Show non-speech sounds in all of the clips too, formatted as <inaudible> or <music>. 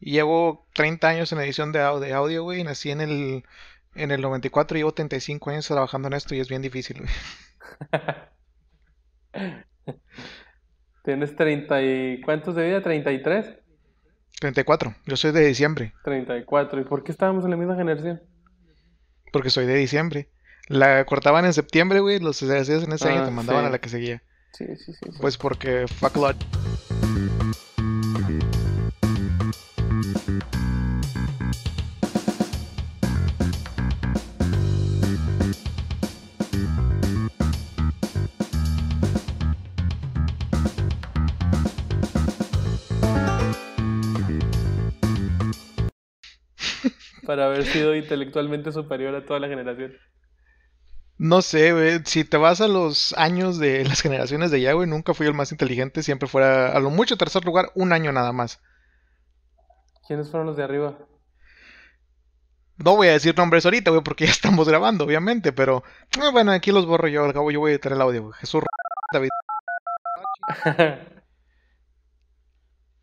Y llevo 30 años en edición de, au- de audio, güey. y Nací en el, en el 94 y llevo 35 años trabajando en esto y es bien difícil, güey. <laughs> Tienes 30 y... ¿Cuántos de vida? ¿33? 34. Yo soy de diciembre, 34. ¿Y por qué estábamos en la misma generación? porque soy de diciembre. La cortaban en septiembre, güey. Los hacías en ese año Ah, te mandaban sí. a la que seguía. Sí, sí, sí. sí. Pues porque fuck lot. Para haber sido intelectualmente superior a toda la generación. No sé, güey. Si te vas a los años de las generaciones de allá, güey, nunca fui el más inteligente. Siempre fuera a lo mucho tercer lugar, un año nada más. ¿Quiénes fueron los de arriba? No voy a decir nombres ahorita, güey, porque ya estamos grabando, obviamente, pero eh, bueno, aquí los borro yo, al cabo yo voy a editar el audio, güey. Jesús David. <laughs>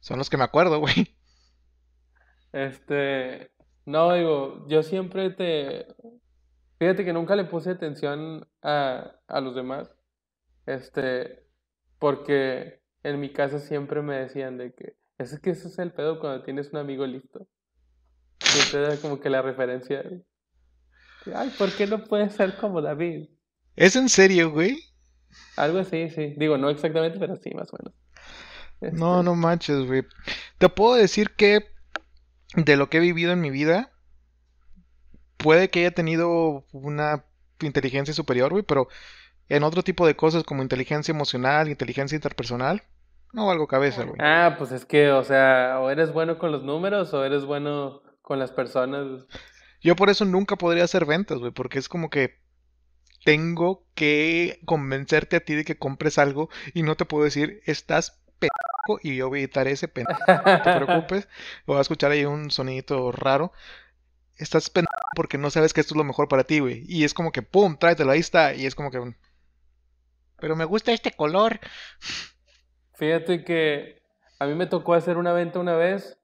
Son los que me acuerdo, güey. Este, no, digo, yo siempre te, fíjate que nunca le puse atención a, a los demás, este, porque en mi casa siempre me decían de que, es que ese es el pedo cuando tienes un amigo listo. Siempre era como que la referencia, ay, ¿por qué no puedes ser como David? ¿Es en serio, güey? Algo así, sí, digo, no exactamente, pero sí, más o menos. No, Este, no manches, güey. Te puedo decir que de lo que he vivido en mi vida, puede que haya tenido una inteligencia superior, güey, pero en otro tipo de cosas como inteligencia emocional, inteligencia interpersonal, no valgo cabeza, güey. Ah, pues es que, o sea, o eres bueno con los números o eres bueno con las personas. Yo por eso nunca podría hacer ventas, güey, porque es como que tengo que convencerte a ti de que compres algo y no te puedo decir, estás pendejo y yo voy a editar ese pendejo, <laughs> no te preocupes, voy a escuchar ahí un sonidito raro. Estás pendejo porque no sabes que esto es lo mejor para ti, güey. Y es como que, pum, tráetelo, ahí está. Y es como que, pero me gusta este color. Fíjate que a mí me tocó hacer una venta una vez.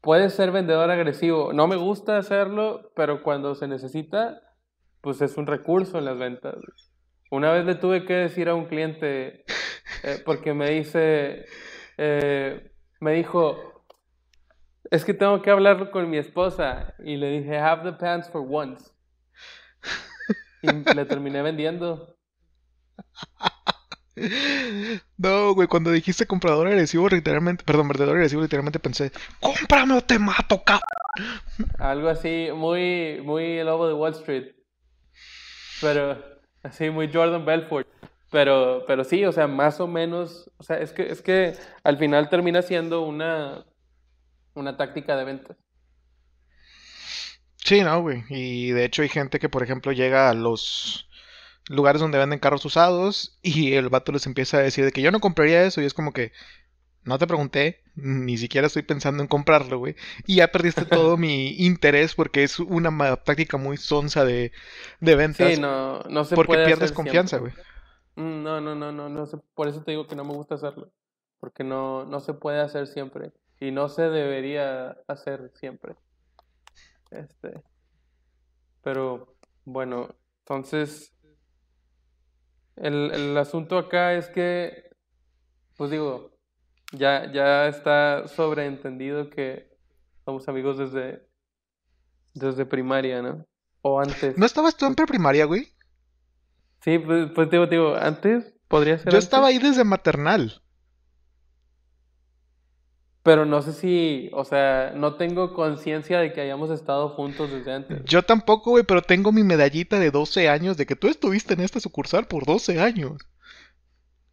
Puedes ser vendedor agresivo. No me gusta hacerlo, pero cuando se necesita, pues es un recurso en las ventas. Una vez le tuve que decir a un cliente, eh, porque me dice, eh, me dijo, es que tengo que hablarlo con mi esposa. Y le dije, have the pants for once. Y le terminé vendiendo. No, güey, cuando dijiste comprador agresivo, literalmente, perdón, vendedor agresivo, literalmente pensé, cómprame o te mato, cabrón. Algo así, muy, muy el lobo de Wall Street. Pero, así, muy Jordan Belfort. Pero, pero sí, o sea, más o menos, o sea, es que, es que al final termina siendo una, una táctica de ventas. Sí, no, güey. Y de hecho hay gente que, por ejemplo, llega a los lugares donde venden carros usados y el vato les empieza a decir de que yo no compraría eso y es como que no te pregunté, ni siquiera estoy pensando en comprarlo, güey. Y ya perdiste todo <laughs> mi interés porque es una táctica muy sonsa de, de ventas. Sí, no, no se porque puede pierdes confianza, güey. Mm, No, no, no, no, no sé, por eso te digo que no me gusta hacerlo. Porque no, no se puede hacer siempre. Y no se debería hacer siempre. Este. Pero, bueno, entonces. El, el asunto acá es que, pues digo, ya, ya está sobreentendido que somos amigos desde, desde primaria, ¿no? O antes. ¿No estabas tú en preprimaria, güey? Sí, pues, pues digo, digo, antes podría ser Yo estaba ahí desde maternal. pero no sé si, o sea, no tengo conciencia de que hayamos estado juntos desde antes. Yo tampoco, güey, pero tengo mi medallita de 12 años de que tú estuviste en esta sucursal por 12 años.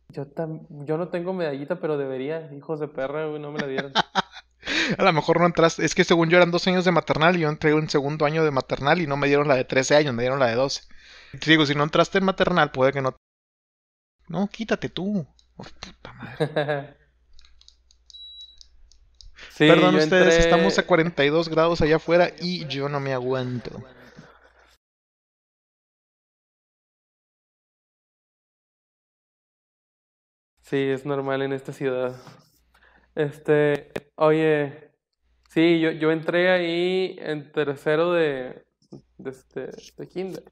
Yo, tam- yo no tengo medallita, pero debería, hijos de perra, güey, no me la dieron. <laughs> A lo mejor no entraste. Es que según yo eran dos años de maternal y yo entré un segundo año de maternal y no me dieron la de 13 años, me dieron la de 12. Digo, si no entraste en maternal, puede que no. No, quítate tú. Oh, puta madre. <laughs> Sí, Perdón ustedes, entré- estamos a 42 grados allá afuera y yo no me aguanto. Sí, es normal en esta ciudad. Este, oye, Sí, yo, yo entré ahí en tercero de, de, este, de kinder.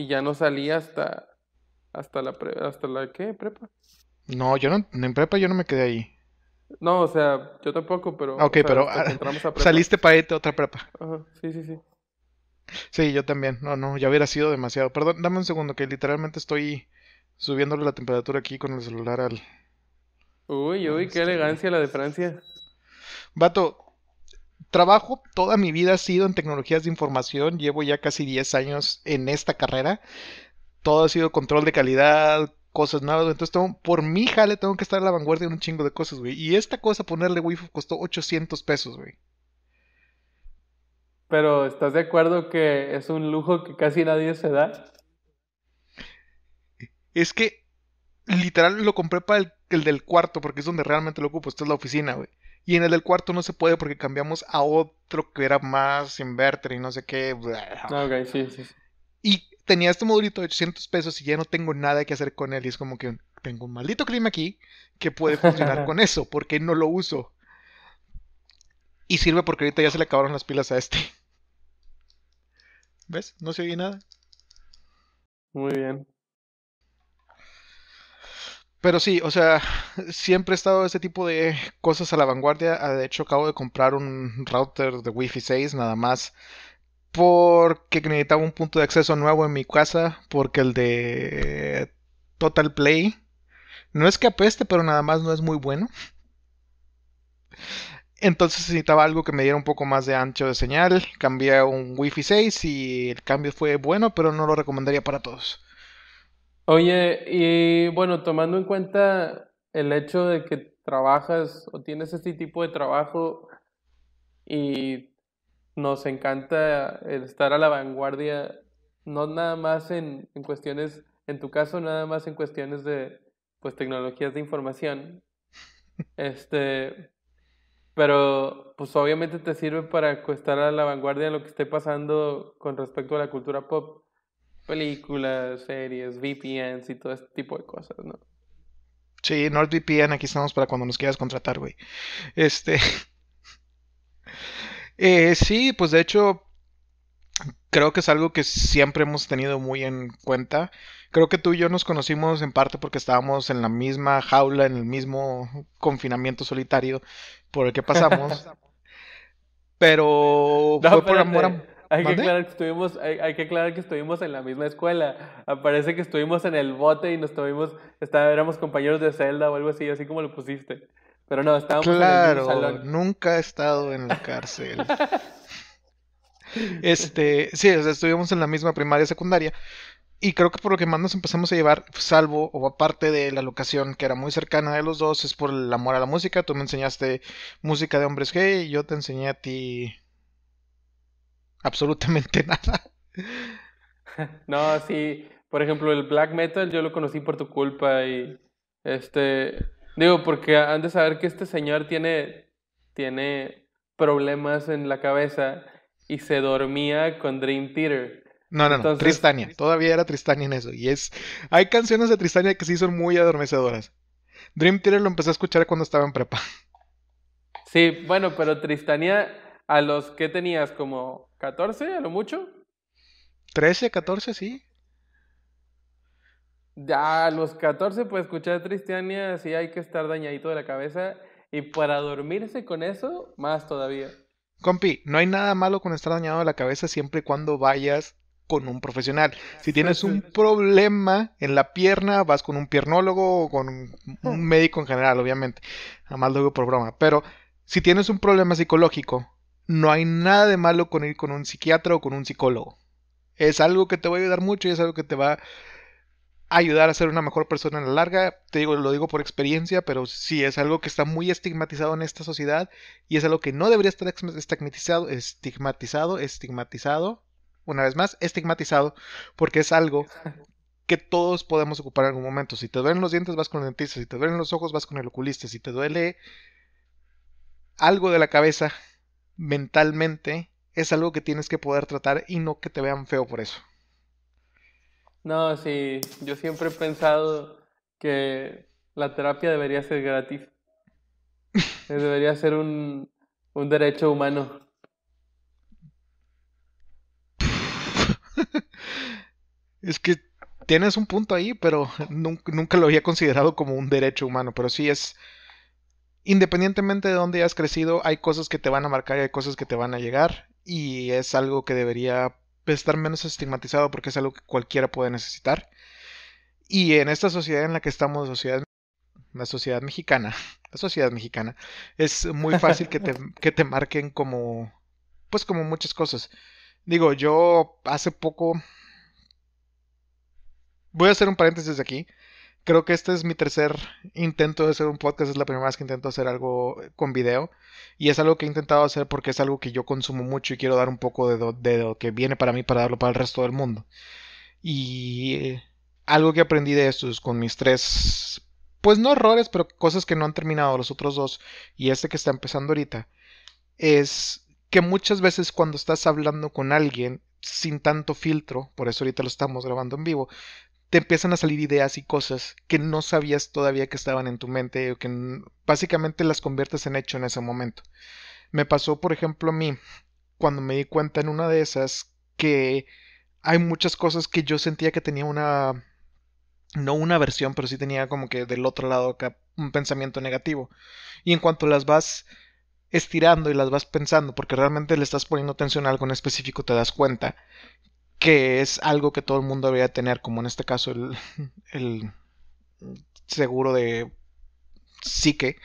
Y ya no salí hasta, hasta la, pre- hasta la, ¿qué? Prepa. No, yo no, en prepa yo no me quedé ahí. No, o sea, yo tampoco, pero... Ah, Ok, o sea, pero ah, a saliste para irte a otra prepa. Ajá, sí, sí, sí. Sí, yo también. No, no, ya hubiera sido demasiado. Perdón, dame un segundo, que literalmente estoy subiéndole la temperatura aquí con el celular al... Uy, uy, qué elegancia la de Francia. Vato, trabajo toda mi vida ha sido en tecnologías de información. Llevo ya casi 10 años en esta carrera. Todo ha sido control de calidad, cosas nuevas. Entonces, tengo- por mi jale tengo que estar a la vanguardia de un chingo de cosas, güey. Y esta cosa, ponerle wifi, costó 800 pesos, güey. Pero ¿estás de acuerdo que es un lujo que casi nadie se da? Es que literal lo compré para el, el del cuarto porque es donde realmente lo ocupo. Esta es la oficina, güey. Y en el del cuarto no se puede porque cambiamos a otro que era más inverter y no sé qué. Ok, sí, sí. sí. Y tenía este modulito de 800 pesos y ya no tengo nada que hacer con él. Y es como que tengo un maldito clima aquí que puede funcionar <laughs> con eso. porque no lo uso? Y sirve porque ahorita ya se le acabaron las pilas a este. <laughs> ¿Ves? No se oye nada. Muy bien. Pero sí, o sea, siempre he estado ese tipo de cosas a la vanguardia. Ah, De hecho, acabo de comprar un router de Wi-Fi 6 nada más porque necesitaba un punto de acceso nuevo en mi casa porque el de Total Play no es que apeste, pero nada más no es muy bueno. Entonces necesitaba algo que me diera un poco más de ancho de señal. Cambié a un Wi-Fi 6 y el cambio fue bueno, pero no lo recomendaría para todos. Oye, y bueno, tomando en cuenta el hecho de que trabajas o tienes este tipo de trabajo y nos encanta el estar a la vanguardia, no nada más en, en cuestiones, en tu caso, nada más en cuestiones de pues tecnologías de información. Este, pero pues obviamente te sirve para estar a la vanguardia de lo que esté pasando con respecto a la cultura pop películas, series, VPNs y todo este tipo de cosas, ¿no? Sí, NordVPN, aquí estamos para cuando nos quieras contratar, güey. Este. <laughs> eh, sí, pues de hecho, creo que es algo que siempre hemos tenido muy en cuenta. Creo que tú y yo nos conocimos en parte porque estábamos en la misma jaula, en el mismo confinamiento solitario por el que pasamos. <laughs> Pero No, fue por amor a... Hay que aclarar que estuvimos, hay, hay que aclarar que estuvimos en la misma escuela. Parece que estuvimos en el bote y nos tuvimos, está- éramos compañeros de celda o algo así, así como lo pusiste. Pero no, estábamos en el Claro, salón. nunca he estado en la cárcel. <laughs> Este, sí, o sea, estuvimos en la misma primaria y secundaria. Y creo que por lo que más nos empezamos a llevar, salvo o aparte de la locación que era muy cercana de los dos, es por el amor a la música. Tú me enseñaste música de hombres gay y yo te enseñé a ti absolutamente <laughs> nada. No, sí, por ejemplo, el black metal yo lo conocí por tu culpa y este, digo, porque han de saber que este señor tiene, tiene problemas en la cabeza y se dormía con Dream Theater. No, no, no, Tristania. Todavía era Tristania en eso. Y es. Hay canciones de Tristania que sí son muy adormecedoras. Dream Theater lo empecé a escuchar cuando estaba en prepa. Sí, bueno, pero Tristania, a los que tenías como 14, a lo mucho, 13, 14, sí. ya a los 14 pues escuchar Tristania sí hay que estar dañadito de la cabeza y para dormirse con eso, más todavía. Compi, no hay nada malo con estar dañado de la cabeza siempre y cuando vayas con un profesional. Si tienes un problema en la pierna, vas con un piernólogo o con un, <laughs> médico en general, obviamente. Jamás lo digo por broma. Pero si tienes un problema psicológico, no hay nada de malo con ir con un psiquiatra o con un psicólogo. Es algo que te va a ayudar mucho y es algo que te va a ayudar a ser una mejor persona en la larga. Te digo, lo digo por experiencia, pero sí es algo que está muy estigmatizado en esta sociedad y es algo que no debería estar estigmatizado, estigmatizado, estigmatizado, una vez más, estigmatizado, porque es algo que todos podemos ocupar en algún momento. Si te duelen los dientes, vas con el dentista, si te duelen los ojos, vas con el oculista, si te duele algo de la cabeza mentalmente, es algo que tienes que poder tratar y no que te vean feo por eso. No, sí, yo siempre he pensado que la terapia debería ser gratis. <laughs> Eh, Debería ser un, Un derecho humano. <laughs> es que tienes un punto ahí, pero nunca, lo había considerado como un derecho humano. Pero sí es. Independientemente de dónde hayas crecido, hay cosas que te van a marcar y hay cosas que te van a llegar. Y es algo que debería estar menos estigmatizado porque es algo que cualquiera puede necesitar. Y en esta sociedad en la que estamos, sociedad, la sociedad mexicana, la sociedad mexicana, es muy fácil que te, <laughs> que te marquen como, pues como muchas cosas. Digo, yo hace poco, voy a hacer un paréntesis aquí. Creo que este es mi tercer intento de hacer un podcast. Es la primera vez que intento hacer algo con video. Y es algo que he intentado hacer porque es algo que yo consumo mucho y quiero dar un poco de, lo que viene para mí para darlo para el resto del mundo. Y algo que aprendí de esto es con mis tres, pues no errores, pero cosas que no han terminado los otros dos y este que está empezando ahorita, es que muchas veces cuando estás hablando con alguien sin tanto filtro, por eso ahorita lo estamos grabando en vivo, te empiezan a salir ideas y cosas que no sabías todavía que estaban en tu mente o que básicamente las conviertes en hecho en ese momento. Me pasó, por ejemplo, a mí, cuando me di cuenta en una de esas que hay muchas cosas que yo sentía que tenía una no una versión, pero sí tenía como que del otro lado acá un pensamiento negativo. Y en cuanto las vas estirando y las vas pensando, porque realmente le estás poniendo atención a algo en específico, te das cuenta que es algo que todo el mundo debería tener, como en este caso el, <laughs> el seguro de psique.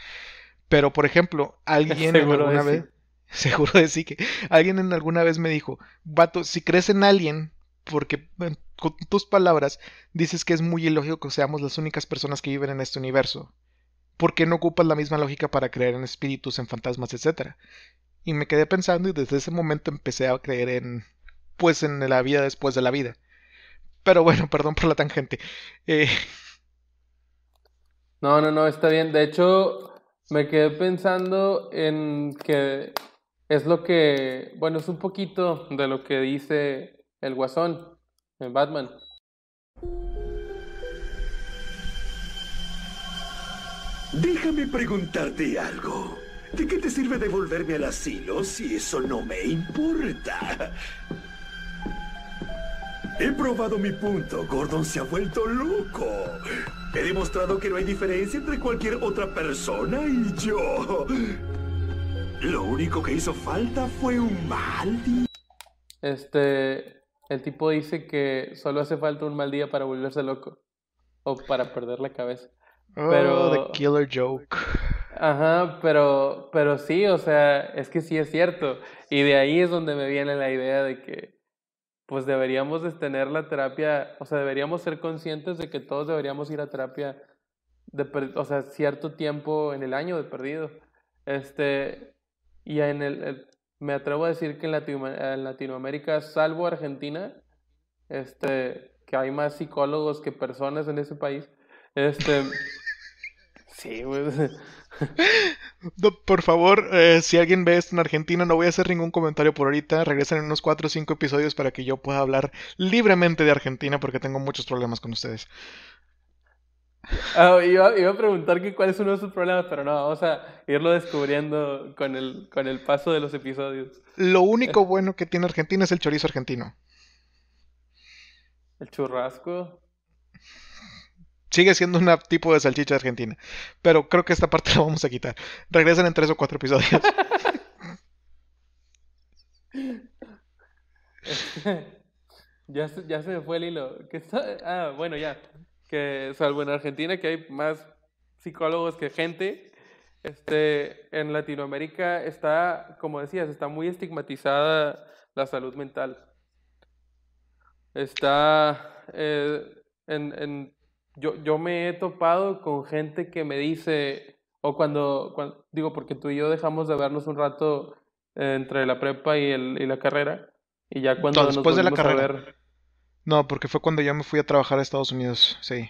Pero, por ejemplo, alguien alguna vez... <laughs> Seguro de psique. Alguien en alguna vez me dijo, vato, si crees en alguien, porque con tus palabras dices que es muy ilógico que seamos las únicas personas que viven en este universo. ¿Por qué no ocupas la misma lógica para creer en espíritus, en fantasmas, etcétera? Y me quedé pensando y desde ese momento empecé a creer en pues en la vida después de la vida. Pero bueno, <laughs> perdón por la tangente. Eh... No, no, no, está bien. De hecho, me quedé pensando en que es lo que, bueno, es un poquito de lo que dice el Guasón en Batman. Déjame preguntarte algo. ¿De qué te sirve devolverme al asilo si eso no me importa? He probado mi punto. Gordon se ha vuelto loco. He demostrado que no hay diferencia entre cualquier otra persona y yo. Lo único que hizo falta fue un mal día. Este, el tipo dice que solo hace falta un mal día para volverse loco o para perder la cabeza. Oh, pero the killer joke. Ajá, pero pero sí, o sea, es que sí es cierto y de ahí es donde me viene la idea de que pues deberíamos de tener la terapia, o sea, deberíamos ser conscientes de que todos deberíamos ir a terapia, de, o sea, cierto tiempo en el año de perdido. Este, y en el, me atrevo a decir que en, en, Latinoamérica, salvo Argentina, este, que hay más psicólogos que personas en ese país, este, sí, güey. <laughs> por favor, eh, si alguien ve esto en Argentina, no voy a hacer ningún comentario por ahorita. Regresen en unos 4 o 5 episodios para que yo pueda hablar libremente de Argentina porque tengo muchos problemas con ustedes. Ah, iba, a preguntar que cuáles son sus problemas, pero no, vamos a irlo descubriendo con el, con el paso de los episodios. Lo único bueno que tiene Argentina es el chorizo argentino. El churrasco. Sigue siendo un tipo de salchicha argentina. Pero creo que esta parte <laughs> la vamos a quitar. Regresen en tres o cuatro episodios. <laughs> ya, se, ya se me fue el hilo. Ah, bueno, ya. Que salvo en Argentina, que hay más psicólogos que gente, este, en Latinoamérica está, como decías, está muy estigmatizada la salud mental. Está eh, en yo, yo me he topado con gente que me dice, o cuando, cuando, digo, porque tú y yo dejamos de vernos un rato entre la prepa y, el, y la carrera, y ya cuando no, después de la carrera. No, porque fue cuando ya me fui a trabajar a Estados Unidos, sí.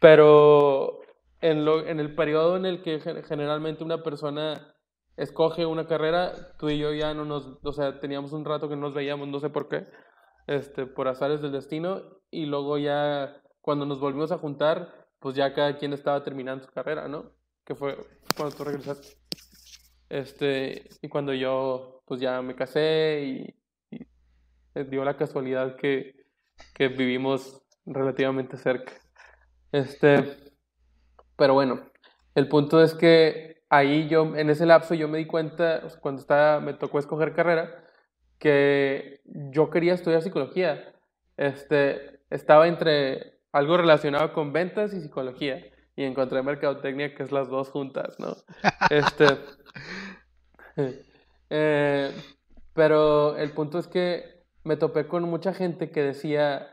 Pero en, lo, en el periodo en el que generalmente una persona escoge una carrera, tú y yo ya no nos, o sea, teníamos un rato que no nos veíamos, no sé por qué, este, por azares del destino, y luego ya cuando nos volvimos a juntar, pues ya cada quien estaba terminando su carrera, ¿no? Que fue cuando tú regresaste. Este, y cuando yo, pues ya me casé y, y dio la casualidad que, que vivimos relativamente cerca. Este, pero bueno, el punto es que ahí yo, en ese lapso, yo me di cuenta, cuando estaba, me tocó escoger carrera, que yo quería estudiar psicología. Este, estaba entre algo relacionado con ventas y psicología. Y encontré mercadotecnia, que es las dos juntas, ¿no? <laughs> Este, eh, pero el punto es que me topé con mucha gente que decía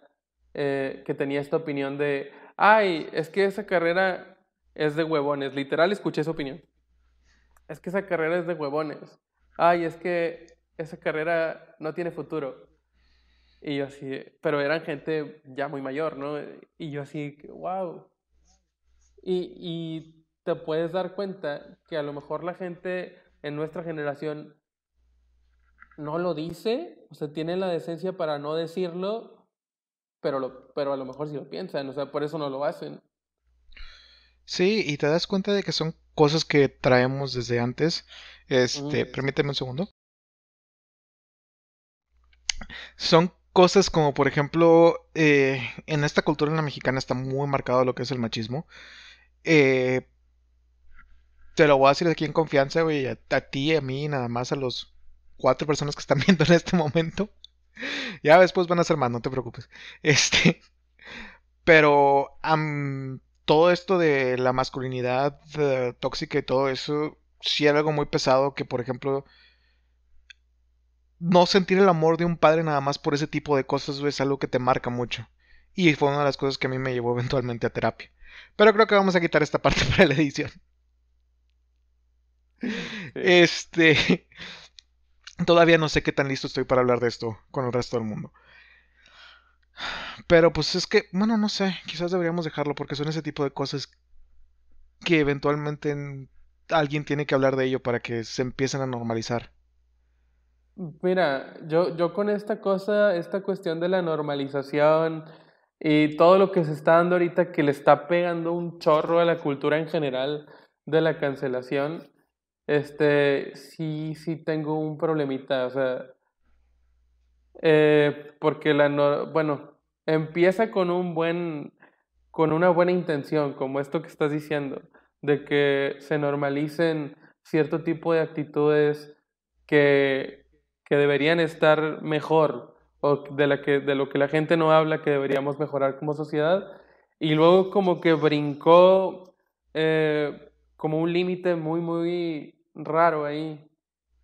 eh, que tenía esta opinión de, ay, es que esa carrera es de huevones. Literal, escuché esa opinión. Es que esa carrera es de huevones. Ay, es que esa carrera no tiene futuro. Y yo así, pero eran gente ya muy mayor, ¿no? Y yo así, wow. Y, y te puedes dar cuenta que a lo mejor la gente en nuestra generación no lo dice, o sea, tiene la decencia para no decirlo, pero, lo, pero a lo mejor sí lo piensan, o sea, por eso no lo hacen. Sí, y te das cuenta de que son cosas que traemos desde antes. Este, permíteme un segundo. Son cosas como, por ejemplo, eh, en esta cultura en la mexicana está muy marcado lo que es el machismo. Eh, te lo voy a decir aquí en confianza, güey, a, ti, a mí, nada más a los cuatro personas que están <laughs> viendo en este momento. ya después van a ser más, no te preocupes. <laughs> Este, pero todo esto de la masculinidad eh, tóxica y todo eso, sí era algo muy pesado que, por ejemplo, no sentir el amor de un padre nada más por ese tipo de cosas es algo que te marca mucho. Y fue una de las cosas que a mí me llevó eventualmente a terapia. Pero creo que vamos a quitar esta parte <laughs> para la edición. Este. <laughs> Todavía no sé qué tan listo estoy para hablar de esto con el resto del mundo. Pero pues es que, bueno, no sé, quizás deberíamos dejarlo porque son ese tipo de cosas que eventualmente alguien tiene que hablar de ello para que se empiecen a normalizar. Mira, yo, yo con esta cosa, esta cuestión de la normalización y todo lo que se está dando ahorita que le está pegando un chorro a la cultura en general de la cancelación, este, sí, sí tengo un problemita, o sea, eh, porque la, no, bueno, empieza con un buen, con una buena intención, como esto que estás diciendo, de que se normalicen cierto tipo de actitudes que que deberían estar mejor o de, la que, de lo que la gente no habla que deberíamos mejorar como sociedad. Y luego como que brincó eh, como un límite muy, muy raro ahí,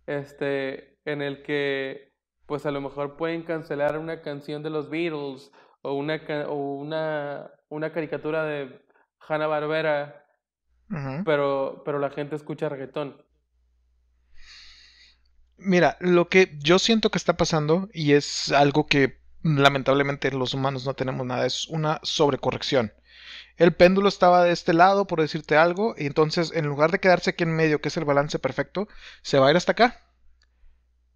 este, en el que pues a lo mejor pueden cancelar una canción de los Beatles o una, o una, una caricatura de Hanna Barbera, pero, pero la gente escucha reggaetón. Mira, lo que yo siento que está pasando, y es algo que lamentablemente los humanos no tenemos nada, es una sobrecorrección. El péndulo estaba de este lado, por decirte algo, y entonces en lugar de quedarse aquí en medio, que es el balance perfecto, se va a ir hasta acá.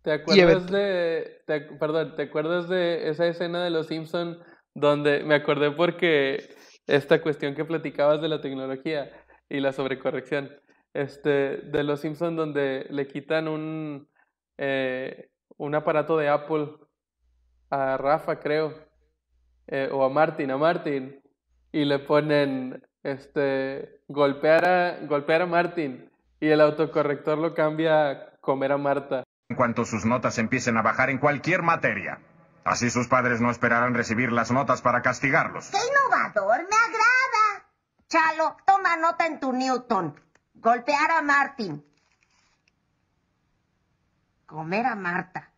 ¿Te acuerdas de, perdón, ¿te acuerdas de esa escena de Los Simpson donde me acordé porque esta cuestión que platicabas de la tecnología y la sobrecorrección, este, de Los Simpson donde le quitan un eh, un aparato de Apple a Rafa, creo, eh, o a Martin, a Martin, y le ponen este golpear a, golpear a Martin y el autocorrector lo cambia a comer a Marta. En cuanto sus notas empiecen a bajar en cualquier materia. Así sus padres no esperarán recibir las notas para castigarlos. ¡Qué innovador! ¡Me agrada! Chalo, toma nota en tu Newton. Golpear a Martin comer a Marta.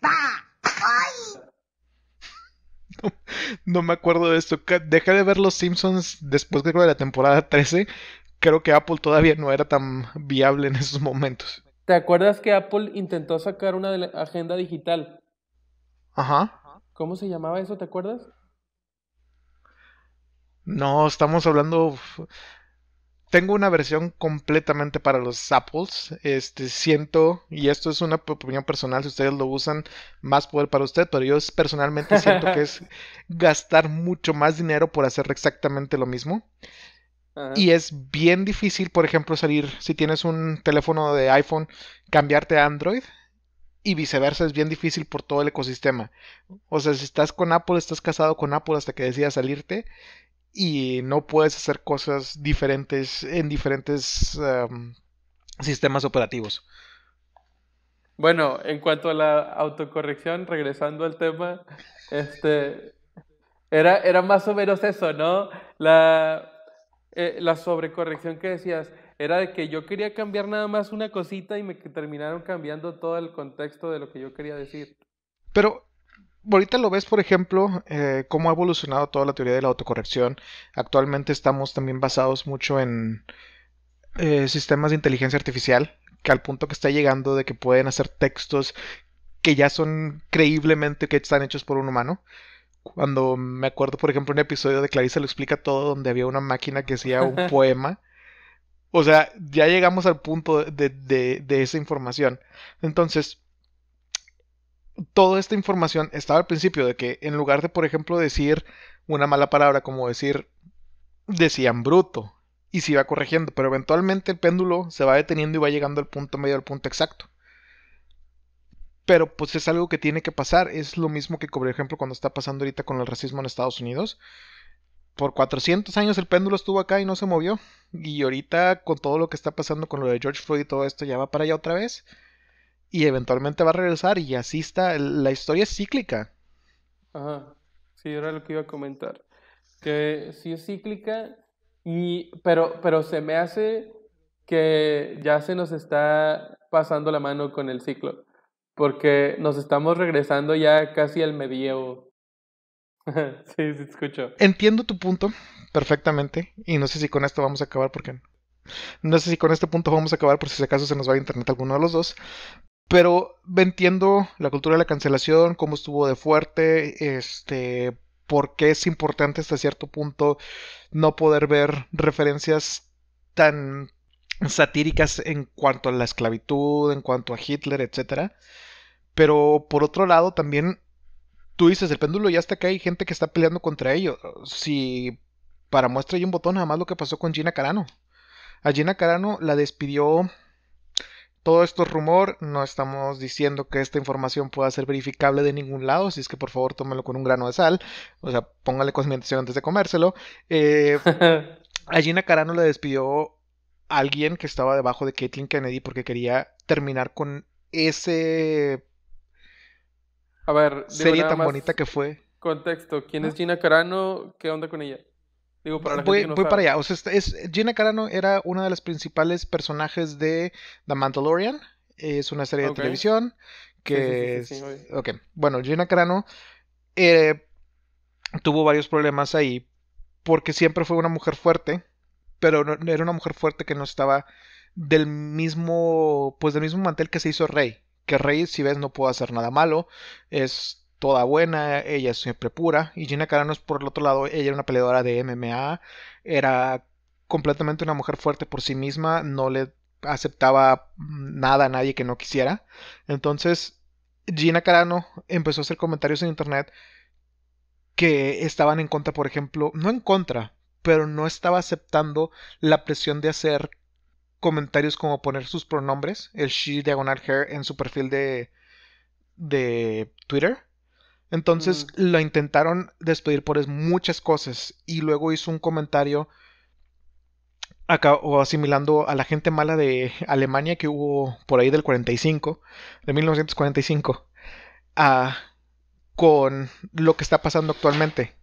¡Pah! ¡Ay! <laughs> No, me acuerdo de esto. Dejé de ver Los Simpsons después de la temporada 13. Creo que Apple todavía no era tan viable en esos momentos. ¿Te acuerdas que Apple intentó sacar una agenda digital? Ajá. ¿Cómo se llamaba eso? ¿Te acuerdas? No, estamos hablando tengo una versión completamente para los Apples. Este, siento, y esto es una opinión personal, si ustedes lo usan, más poder para usted, pero yo personalmente siento que es <laughs> gastar mucho más dinero por hacer exactamente lo mismo. Ajá. Y es bien difícil, por ejemplo, salir, si tienes un teléfono de iPhone, cambiarte a Android. Y viceversa, es bien difícil por todo el ecosistema. O sea, si estás con Apple, estás casado con Apple hasta que decidas salirte. Y no puedes hacer cosas diferentes en diferentes um, sistemas operativos. Bueno, en cuanto a la autocorrección, regresando al tema, este era, era más o menos eso, ¿no? La, eh, la sobrecorrección que decías era de que yo quería cambiar nada más una cosita y me terminaron cambiando todo el contexto de lo que yo quería decir. Pero ahorita lo ves, por ejemplo, eh, cómo ha evolucionado toda la teoría de la autocorrección. Actualmente estamos también basados mucho en eh, sistemas de inteligencia artificial, que al punto que está llegando de que pueden hacer textos que ya son creíblemente que están hechos por un humano. Cuando me acuerdo, por ejemplo, un episodio de Clarissa lo explica todo, donde había una máquina que hacía un <laughs> poema. O sea, ya llegamos al punto de, de, de esa información. Entonces, toda esta información estaba al principio de que en lugar de, por ejemplo, decir una mala palabra como decir decían bruto y se iba corrigiendo, pero eventualmente el péndulo se va deteniendo y va llegando al punto medio, al punto exacto. Pero pues es algo que tiene que pasar, es lo mismo que por ejemplo cuando está pasando ahorita con el racismo en Estados Unidos. Por 400 años el péndulo estuvo acá y no se movió. Y ahorita con todo lo que está pasando con lo de George Floyd y todo esto ya va para allá otra vez y eventualmente va a regresar y así está, la historia es cíclica. Ajá, sí, era lo que iba a comentar. Que sí es cíclica, y, pero, pero se me hace que ya se nos está pasando la mano con el ciclo, porque nos estamos regresando ya casi al medievo. <laughs> sí, sí, escucho. Entiendo tu punto perfectamente y no sé si con esto vamos a acabar porque no sé si con este punto vamos a acabar por si acaso se nos va a internet alguno de los dos, pero entiendo la cultura de la cancelación, cómo estuvo de fuerte, este, por qué es importante hasta cierto punto no poder ver referencias tan satíricas en cuanto a la esclavitud, en cuanto a Hitler, etc. Pero por otro lado también tú dices, el péndulo ya está acá, hay gente que está peleando contra ello. Si para muestra hay un botón, nada más lo que pasó con Gina Carano. A Gina Carano la despidió todo esto es rumor, no estamos diciendo que esta información pueda ser verificable de ningún lado, si es que por favor tómelo con un grano de sal, o sea, póngale cosmentación antes de comérselo. Eh, <laughs> a Gina Carano le despidió alguien que estaba debajo de Caitlyn Kennedy porque quería terminar con ese a ver, serie tan bonita que fue. Contexto, ¿quién es Gina Carano? ¿Qué onda con ella? Digo, para la voy, gente que no voy sabe. para allá. O sea, es, Gina Carano era una de las principales personajes de The Mandalorian. Es una serie de televisión que Sí. Ok, bueno, Gina Carano eh, tuvo varios problemas ahí porque siempre fue una mujer fuerte, pero no- era una mujer fuerte que no estaba del mismo, pues del mismo mantel que se hizo Rey. Que Rey, si ves, no puede hacer nada malo, es toda buena, ella es siempre pura, y Gina Carano es por el otro lado, ella era una peleadora de MMA, era completamente una mujer fuerte por sí misma, no le aceptaba nada a nadie que no quisiera. Entonces, Gina Carano empezó a hacer comentarios en internet que estaban en contra, por ejemplo, no en contra, pero no estaba aceptando la presión de hacer comentarios como poner sus pronombres, el she diagonal her en su perfil de, de Twitter. Entonces Mm. lo intentaron despedir por muchas cosas y luego hizo un comentario acá, o asimilando a la gente mala de <laughs> Alemania que hubo por ahí del 45, de 1945, a, con lo que está pasando actualmente,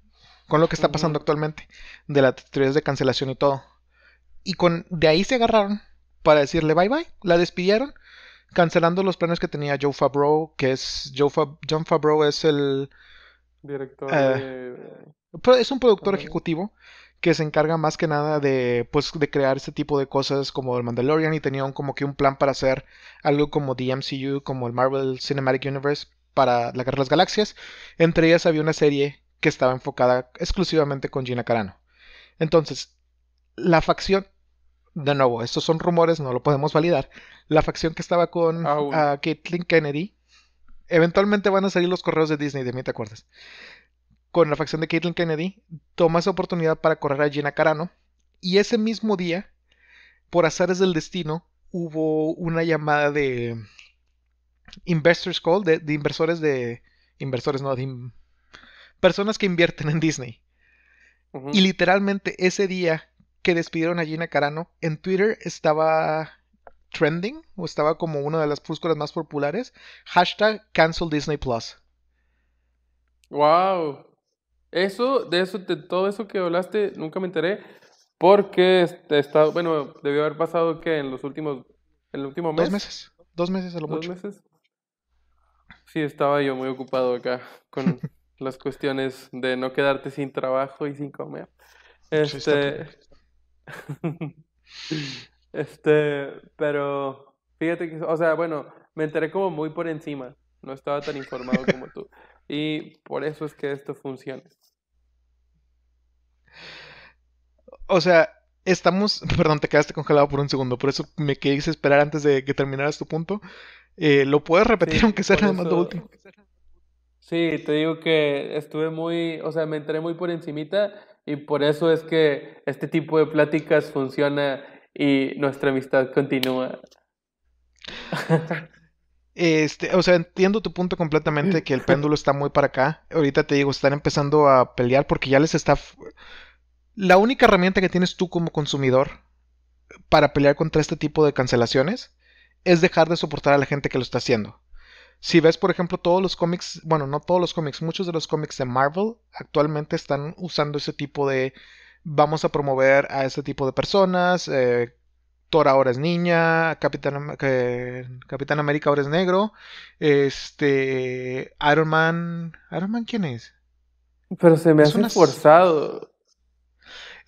con lo que está pasando actualmente, de las teorías de cancelación y todo. Y con de ahí se agarraron para decirle bye bye, la despidieron, cancelando los planes que tenía Joe Favreau, que es Joe Fa- John Favreau es el Director Eh, de... Es un productor ejecutivo que se encarga más que nada de pues de crear este tipo de cosas como el Mandalorian y tenía un, como que un plan para hacer algo como the MCU, como el Marvel Cinematic Universe para la Guerra de las Galaxias. Entre ellas había una serie que estaba enfocada exclusivamente con Gina Carano. Entonces, la facción de nuevo, estos son rumores, no lo podemos validar. La facción que estaba con ah, Caitlyn Kennedy, eventualmente van a salir los correos de Disney, de mí te acuerdas con la facción de Caitlyn Kennedy, toma esa oportunidad para correr a Gina Carano Y ese mismo día, por azares del destino, hubo una llamada de Investors Call, de, de inversores de... Inversores, no, de in- personas que invierten en Disney. Y literalmente ese día que despidieron a Gina Carano, en Twitter estaba trending, o estaba como una de las búsquedas más populares, hashtag cancel Disney Plus. Wow. Eso, de eso, de todo eso que hablaste, nunca me enteré. Porque este, está, bueno, debió haber pasado que en los últimos, en el último mes. Dos meses. Dos meses a lo ¿Dos mucho. meses? Sí, estaba yo muy ocupado acá con <laughs> las cuestiones de no quedarte sin trabajo y sin comer. Este, <laughs> este, pero fíjate que, o sea, bueno, me enteré como muy por encima, no estaba tan informado como tú. Y por eso es que esto funciona. O sea, estamos. <laughs> Perdón, te quedaste congelado por un segundo, por eso me quise esperar antes de que terminaras tu punto. Eh, ¿Lo puedes repetir, Sí, aunque sea nada más lo último? Sí, te digo que estuve muy, o sea, me enteré muy por encimita y por eso es que este tipo de pláticas funciona y nuestra amistad continúa. <laughs> Este, o sea, entiendo tu punto completamente que el <laughs> péndulo está muy para acá. Ahorita te digo, están empezando a pelear porque ya les está. La única herramienta que tienes tú como consumidor para pelear contra este tipo de cancelaciones es dejar de soportar a la gente que lo está haciendo. Si ves, por ejemplo, todos los cómics, bueno, no todos los cómics, muchos de los cómics de Marvel actualmente están usando ese tipo de vamos a promover a este tipo de personas. eh, Thor ahora es niña, Capitán, que- Capitán América ahora es negro. Este. Iron Man. ¿Iron Man quién es? Pero se me Es hace una- forzado.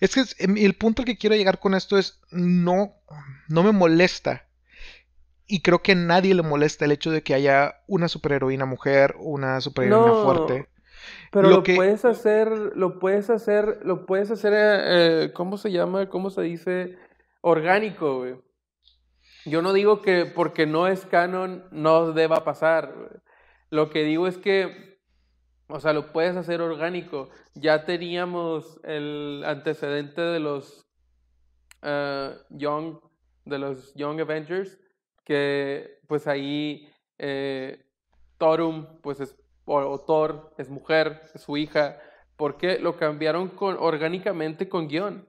Es que es- em, el punto al que quiero llegar con esto es. No. No me molesta. Y creo que a nadie le molesta el hecho de que haya una superheroína mujer, una superheroína No, fuerte. Pero Lo lo que- puedes hacer, lo puedes hacer, lo puedes hacer, eh, ¿cómo se llama? ¿Cómo se dice? Orgánico, güey. Yo no digo que porque no es canon no deba pasar. güey. Lo que digo es que, o sea, lo puedes hacer orgánico. Ya teníamos el antecedente de los eh, Young, de los Young Avengers, que pues ahí eh, Thorum, pues es, o, o Thor es mujer, es su hija, porque lo cambiaron con, orgánicamente con guion.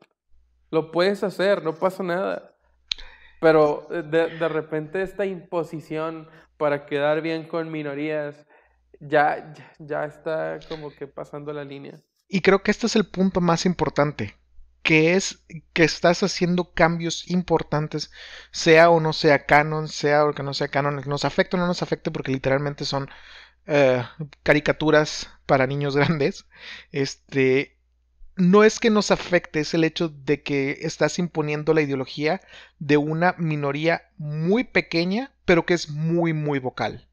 Lo puedes hacer, no pasa nada. Pero eh, de, de repente esta imposición para quedar bien con minorías ya, ya, ya está como que pasando la línea. Y creo que este es el punto más importante, que es que estás haciendo cambios importantes, sea o no sea canon, sea o que no sea canon, nos afecte o no nos afecte, porque literalmente son eh, caricaturas para niños <laughs> grandes. Este, no es que nos afecte, es el hecho de que estás imponiendo la ideología de una minoría muy pequeña, pero que es muy, muy vocal.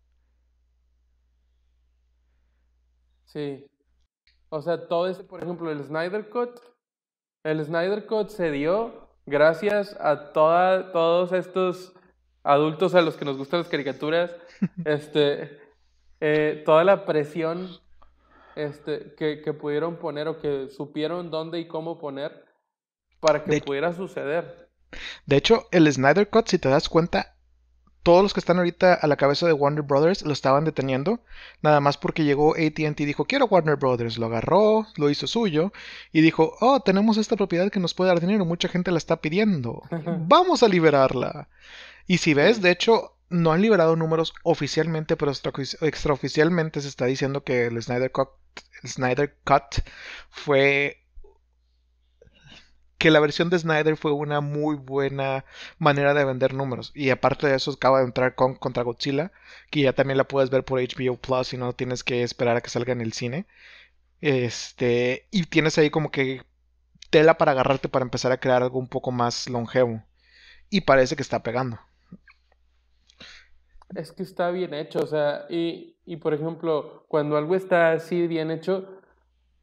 Sí. O sea, todo ese, por ejemplo, el Snyder Cut, el Snyder Cut se dio gracias a toda, todos estos adultos a los que nos gustan las caricaturas, <laughs> este, eh, toda la presión este, que, que pudieron poner o que supieron dónde y cómo poner para que De pudiera suceder. De hecho, el Snyder Cut, si te das cuenta, todos los que están ahorita a la cabeza de Warner Brothers lo estaban deteniendo, nada más porque llegó AT&T y dijo, quiero Warner Brothers, lo agarró, lo hizo suyo, y dijo, oh, tenemos esta propiedad que nos puede dar dinero, mucha gente la está pidiendo, <laughs> vamos a liberarla. Y si ves, de hecho, no han liberado números oficialmente, pero extra- extraoficialmente se está diciendo que el Snyder Cut, el Snyder Cut fue que la versión de Snyder fue una muy buena manera de vender números. Y aparte de eso, acaba de entrar con contra Godzilla, que ya también la puedes ver por HBO Plus y no tienes que esperar a que salga en el cine. Este, y tienes ahí como que tela para agarrarte para empezar a crear algo un poco más longevo. Y parece que está pegando. Es que está bien hecho, o sea, y, y por ejemplo, cuando algo está así bien hecho,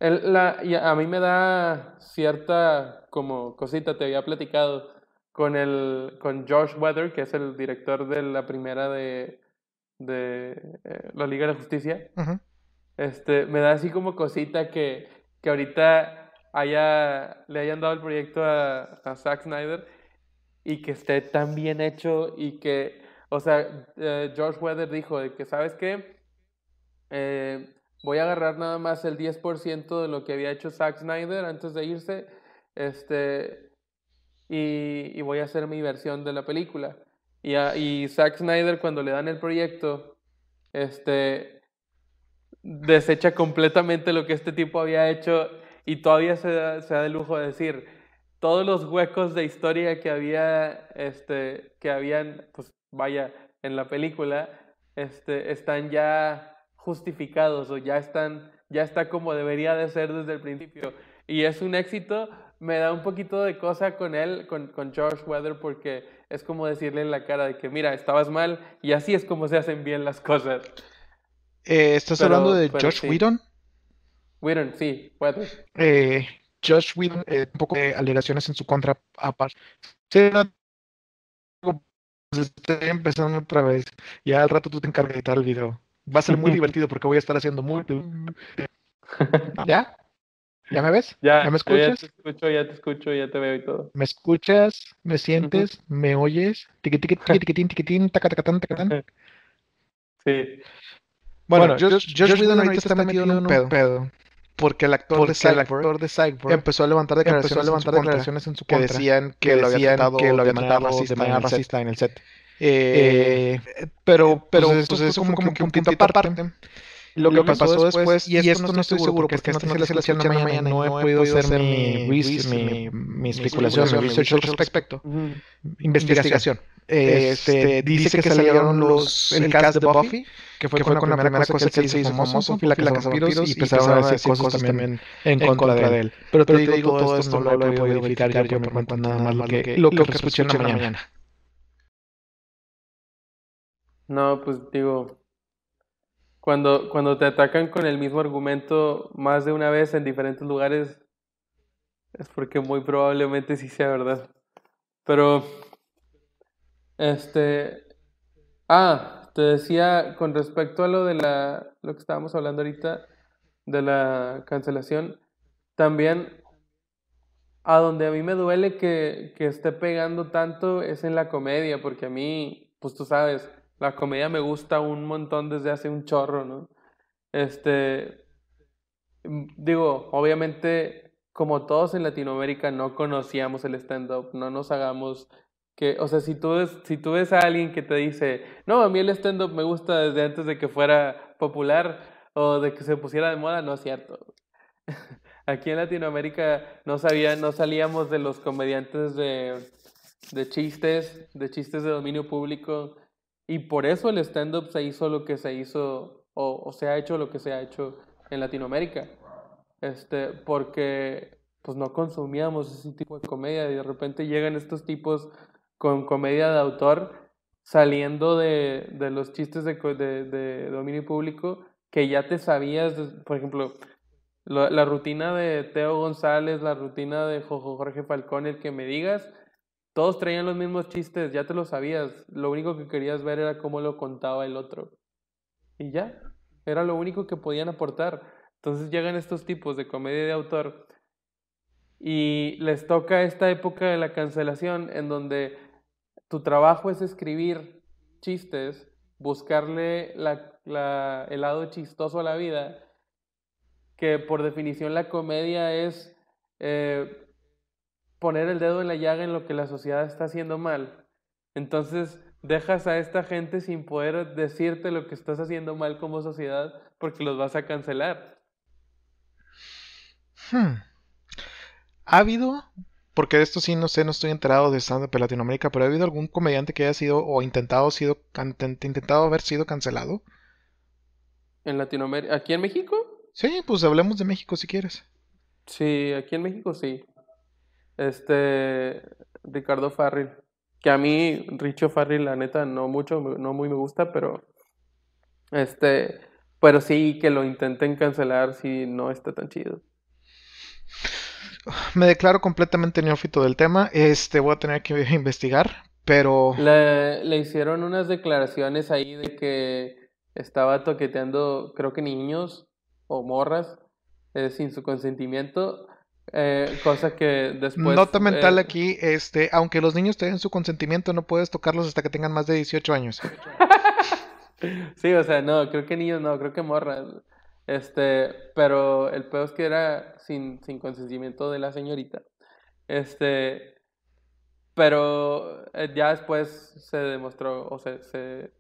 el- la, y a mí me da cierta como cosita, te había platicado con el con Josh Weather, que es el director de la primera de, de eh, la Liga de la Justicia. Este, me da así como cosita que, que ahorita haya, le hayan dado el proyecto a, a Zack Snyder y que esté tan bien hecho y que, o sea, eh, George Weather dijo de que, ¿sabes qué? Eh, voy a agarrar nada más el 10% de lo que había hecho Zack Snyder antes de irse, este, y, y voy a hacer mi versión de la película. Y, y Zack Snyder cuando le dan el proyecto, este, desecha completamente lo que este tipo había hecho y todavía se da, se da el lujo de decir, todos los huecos de historia que había, este, que habían, pues vaya, en la película, este, están ya justificados o ya están, ya está como debería de ser desde el principio. Y es un éxito, me da un poquito de cosa con él, con, con George Weather, porque es como decirle en la cara de que, mira, estabas mal y así es como se hacen bien las cosas. Eh, ¿Estás Pero- hablando de Josh sí. Whedon? Whedon, sí, Weather. Eh, Josh Whedon, eh, un poco de alegaciones en su contra. aparte. Sí, no, pues, estoy empezando otra vez. Ya al rato tú te encargas de editar el video. Va a ser muy <laughs> divertido porque voy a estar haciendo muy... <laughs> ¿Ya? ¿Ya me ves? Ya, ¿Ya me yo ya escuchas? te escucho, ya te escucho, ya te veo y todo. ¿Me escuchas? ¿Me sientes? ¿Me oyes? Tiqui, tiqui, tiqui, tiquitín, tiquitín, taca, tacatán. <laughs> Sí. Bueno, Josh, Josh Whedon ahorita está metido en un pedo. Porque el actor de Cyborg de Cyborg empezó a levantar declaraciones, empezó a levantar en su declaraciones en su que contra decían que, que lo había tratado que lo había de manera racista, de manera el racista en el set. Eh, Eh, pero, pero pues, pues, eso fue como, como que un puntito aparte. Lo que pasó después, y esto no estoy seguro porque esta noticia la escuché en la mañana y no he podido hacer mi, mi, mi especulación, mi research al respecto. Investigación. Este, dice que salieron los, el cast de Buffy, que fue, con la primera cosa que él se hizo famoso, Buffy la de Vampiros, y empezaron a decir cosas también en contra de él. Pero te digo, todo esto no lo he podido verificar yo cuenta, nada más lo que, lo que escuché en la mañana. No, pues digo, cuando, cuando te atacan con el mismo argumento más de una vez en diferentes lugares, es porque muy probablemente sí sea verdad. Pero, este, ah, te decía con respecto a lo de la, lo que estábamos hablando ahorita, de la cancelación, también a donde a mí me duele que, que esté pegando tanto es en la comedia, porque a mí, pues tú sabes, la comedia me gusta un montón desde hace un chorro, ¿no? Este, mm, digo, obviamente, como todos en Latinoamérica no conocíamos el stand-up, no nos hagamos que, o sea, si tú ves, si tú ves a alguien que te dice, no, a mí el stand-up me gusta desde antes de que fuera popular o de que se pusiera de moda, no es cierto. <laughs> Aquí en Latinoamérica no sabía, no salíamos de los comediantes de, de chistes, de chistes de dominio público, y por eso el stand-up se hizo lo que se hizo, o, se ha hecho lo que se ha hecho en Latinoamérica. Este, porque pues no consumíamos ese tipo de comedia, y de repente llegan estos tipos con comedia de autor saliendo de, de los chistes de, de, de dominio público que ya te sabías, por ejemplo, la, la rutina de Teo González, la rutina de Jojo Jorge Falcón, el que me digas, todos traían los mismos chistes, ya te lo sabías. Lo único que querías ver era cómo lo contaba el otro. Y ya, era lo único que podían aportar. Entonces llegan estos tipos de comedia de autor y les toca esta época de la cancelación en donde tu trabajo es escribir chistes, buscarle el lado chistoso a la vida, que por definición la comedia es eh, poner el dedo en la llaga en lo que la sociedad está haciendo mal. Entonces dejas a esta gente sin poder decirte lo que estás haciendo mal como sociedad porque los vas a cancelar. Hmm. ¿Ha habido, porque de esto sí no sé, no estoy enterado de stand-up en Latinoamérica, pero ha habido algún comediante que haya sido o intentado, sido, intentado haber sido cancelado? En Latinoamérica, aquí en México, Sí, pues hablemos de México si quieres. sí, aquí en México sí. Este, Ricardo Farril, que a mí Richo Farril la neta no mucho, me- no muy me gusta, pero este, pero sí que lo intenten cancelar si no está tan chido. Me declaro completamente neófito del tema. Este, voy a tener que <laughs> investigar, pero Le, le hicieron unas declaraciones ahí de que estaba toqueteando, creo que niños o morras, eh, sin su consentimiento. Eh, cosa que después... Nota mental eh, aquí, este, aunque los niños tengan su consentimiento, no puedes tocarlos hasta que tengan más de 18 años. <laughs> Sí, o sea, no, creo que niños no, creo que morras. Este, pero el peor es que era sin, sin consentimiento de la señorita. Este, pero eh, ya después se demostró, o sea, se,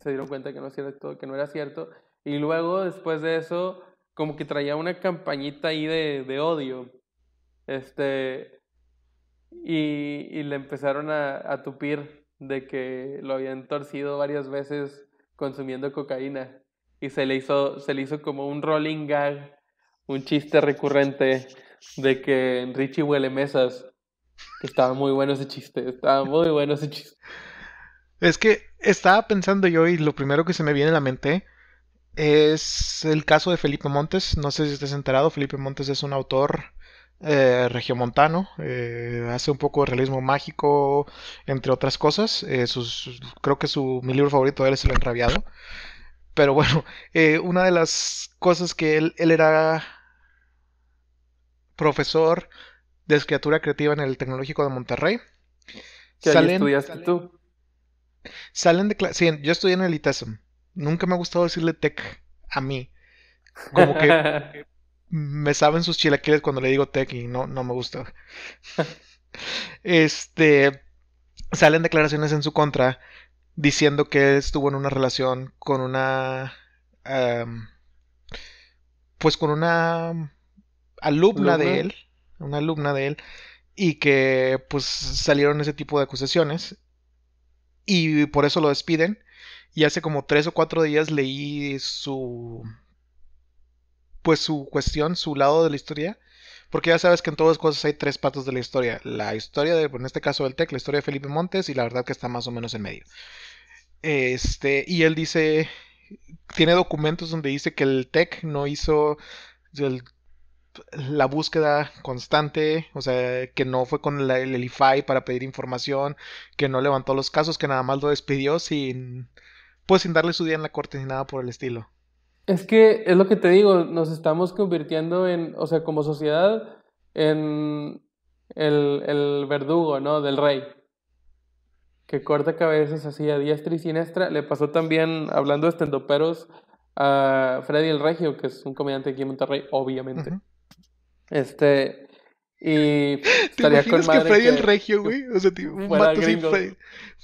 se dieron cuenta que no, es cierto, que no era cierto. Y luego, después de eso, como que traía una campañita ahí de, odio. Este, y, y le empezaron a, a tupir de que lo habían torcido varias veces consumiendo cocaína. Y se le hizo, se le hizo como un rolling gag, un chiste recurrente de que Richie huele mesas. Que estaba muy bueno ese chiste, estaba muy bueno ese chiste. Es que estaba pensando yo y lo primero que se me viene a la mente es el caso de Felipe Montes. No sé si estés enterado, Felipe Montes es un autor eh, regiomontano, eh, hace un poco de realismo mágico, entre otras cosas. Eh, sus, creo que su, mi libro favorito de él es El Enrabiado. Pero bueno, <laughs> una de las cosas que él, él era profesor de escritura creativa en el Tecnológico de Monterrey. ¿Qué ahí Salen, estudiaste tú? salen de clase. Sí, yo estudié en el ITESM. Nunca me ha gustado decirle tech a mí. Como que <laughs> me saben sus chilaquiles cuando le digo tech y no, no me gusta. Este. Salen declaraciones en su contra diciendo que estuvo en una relación con una. pues con una alumna de ¿Alumna? él. Una alumna de él. Y que pues salieron ese tipo de acusaciones. Y por eso lo despiden. Y hace como tres o cuatro días leí su. Pues su cuestión, su lado de la historia. Porque ya sabes que en todas las cosas hay tres patas de la historia. La historia de, en este caso del TEC, la historia de Felipe Montes y la verdad que está más o menos en medio. Este, y él dice, tiene documentos donde dice que el TEC no hizo la búsqueda constante, o sea, que no fue con la- el IFAI para pedir información, que no levantó los casos, que nada más lo despidió sin, pues sin darle su día en la corte ni nada por el estilo. Es que es lo que te digo, nos estamos convirtiendo en, o sea, como sociedad, en el, el verdugo, ¿no? Del rey, que corta cabezas así a diestra y siniestra. Le pasó también, hablando de estendoperos, a Freddy el Regio, que es un comediante aquí en Monterrey, obviamente. Este, y ¿Te estaría con imaginas que Freddy el Regio, güey? O sea, un. Freddy-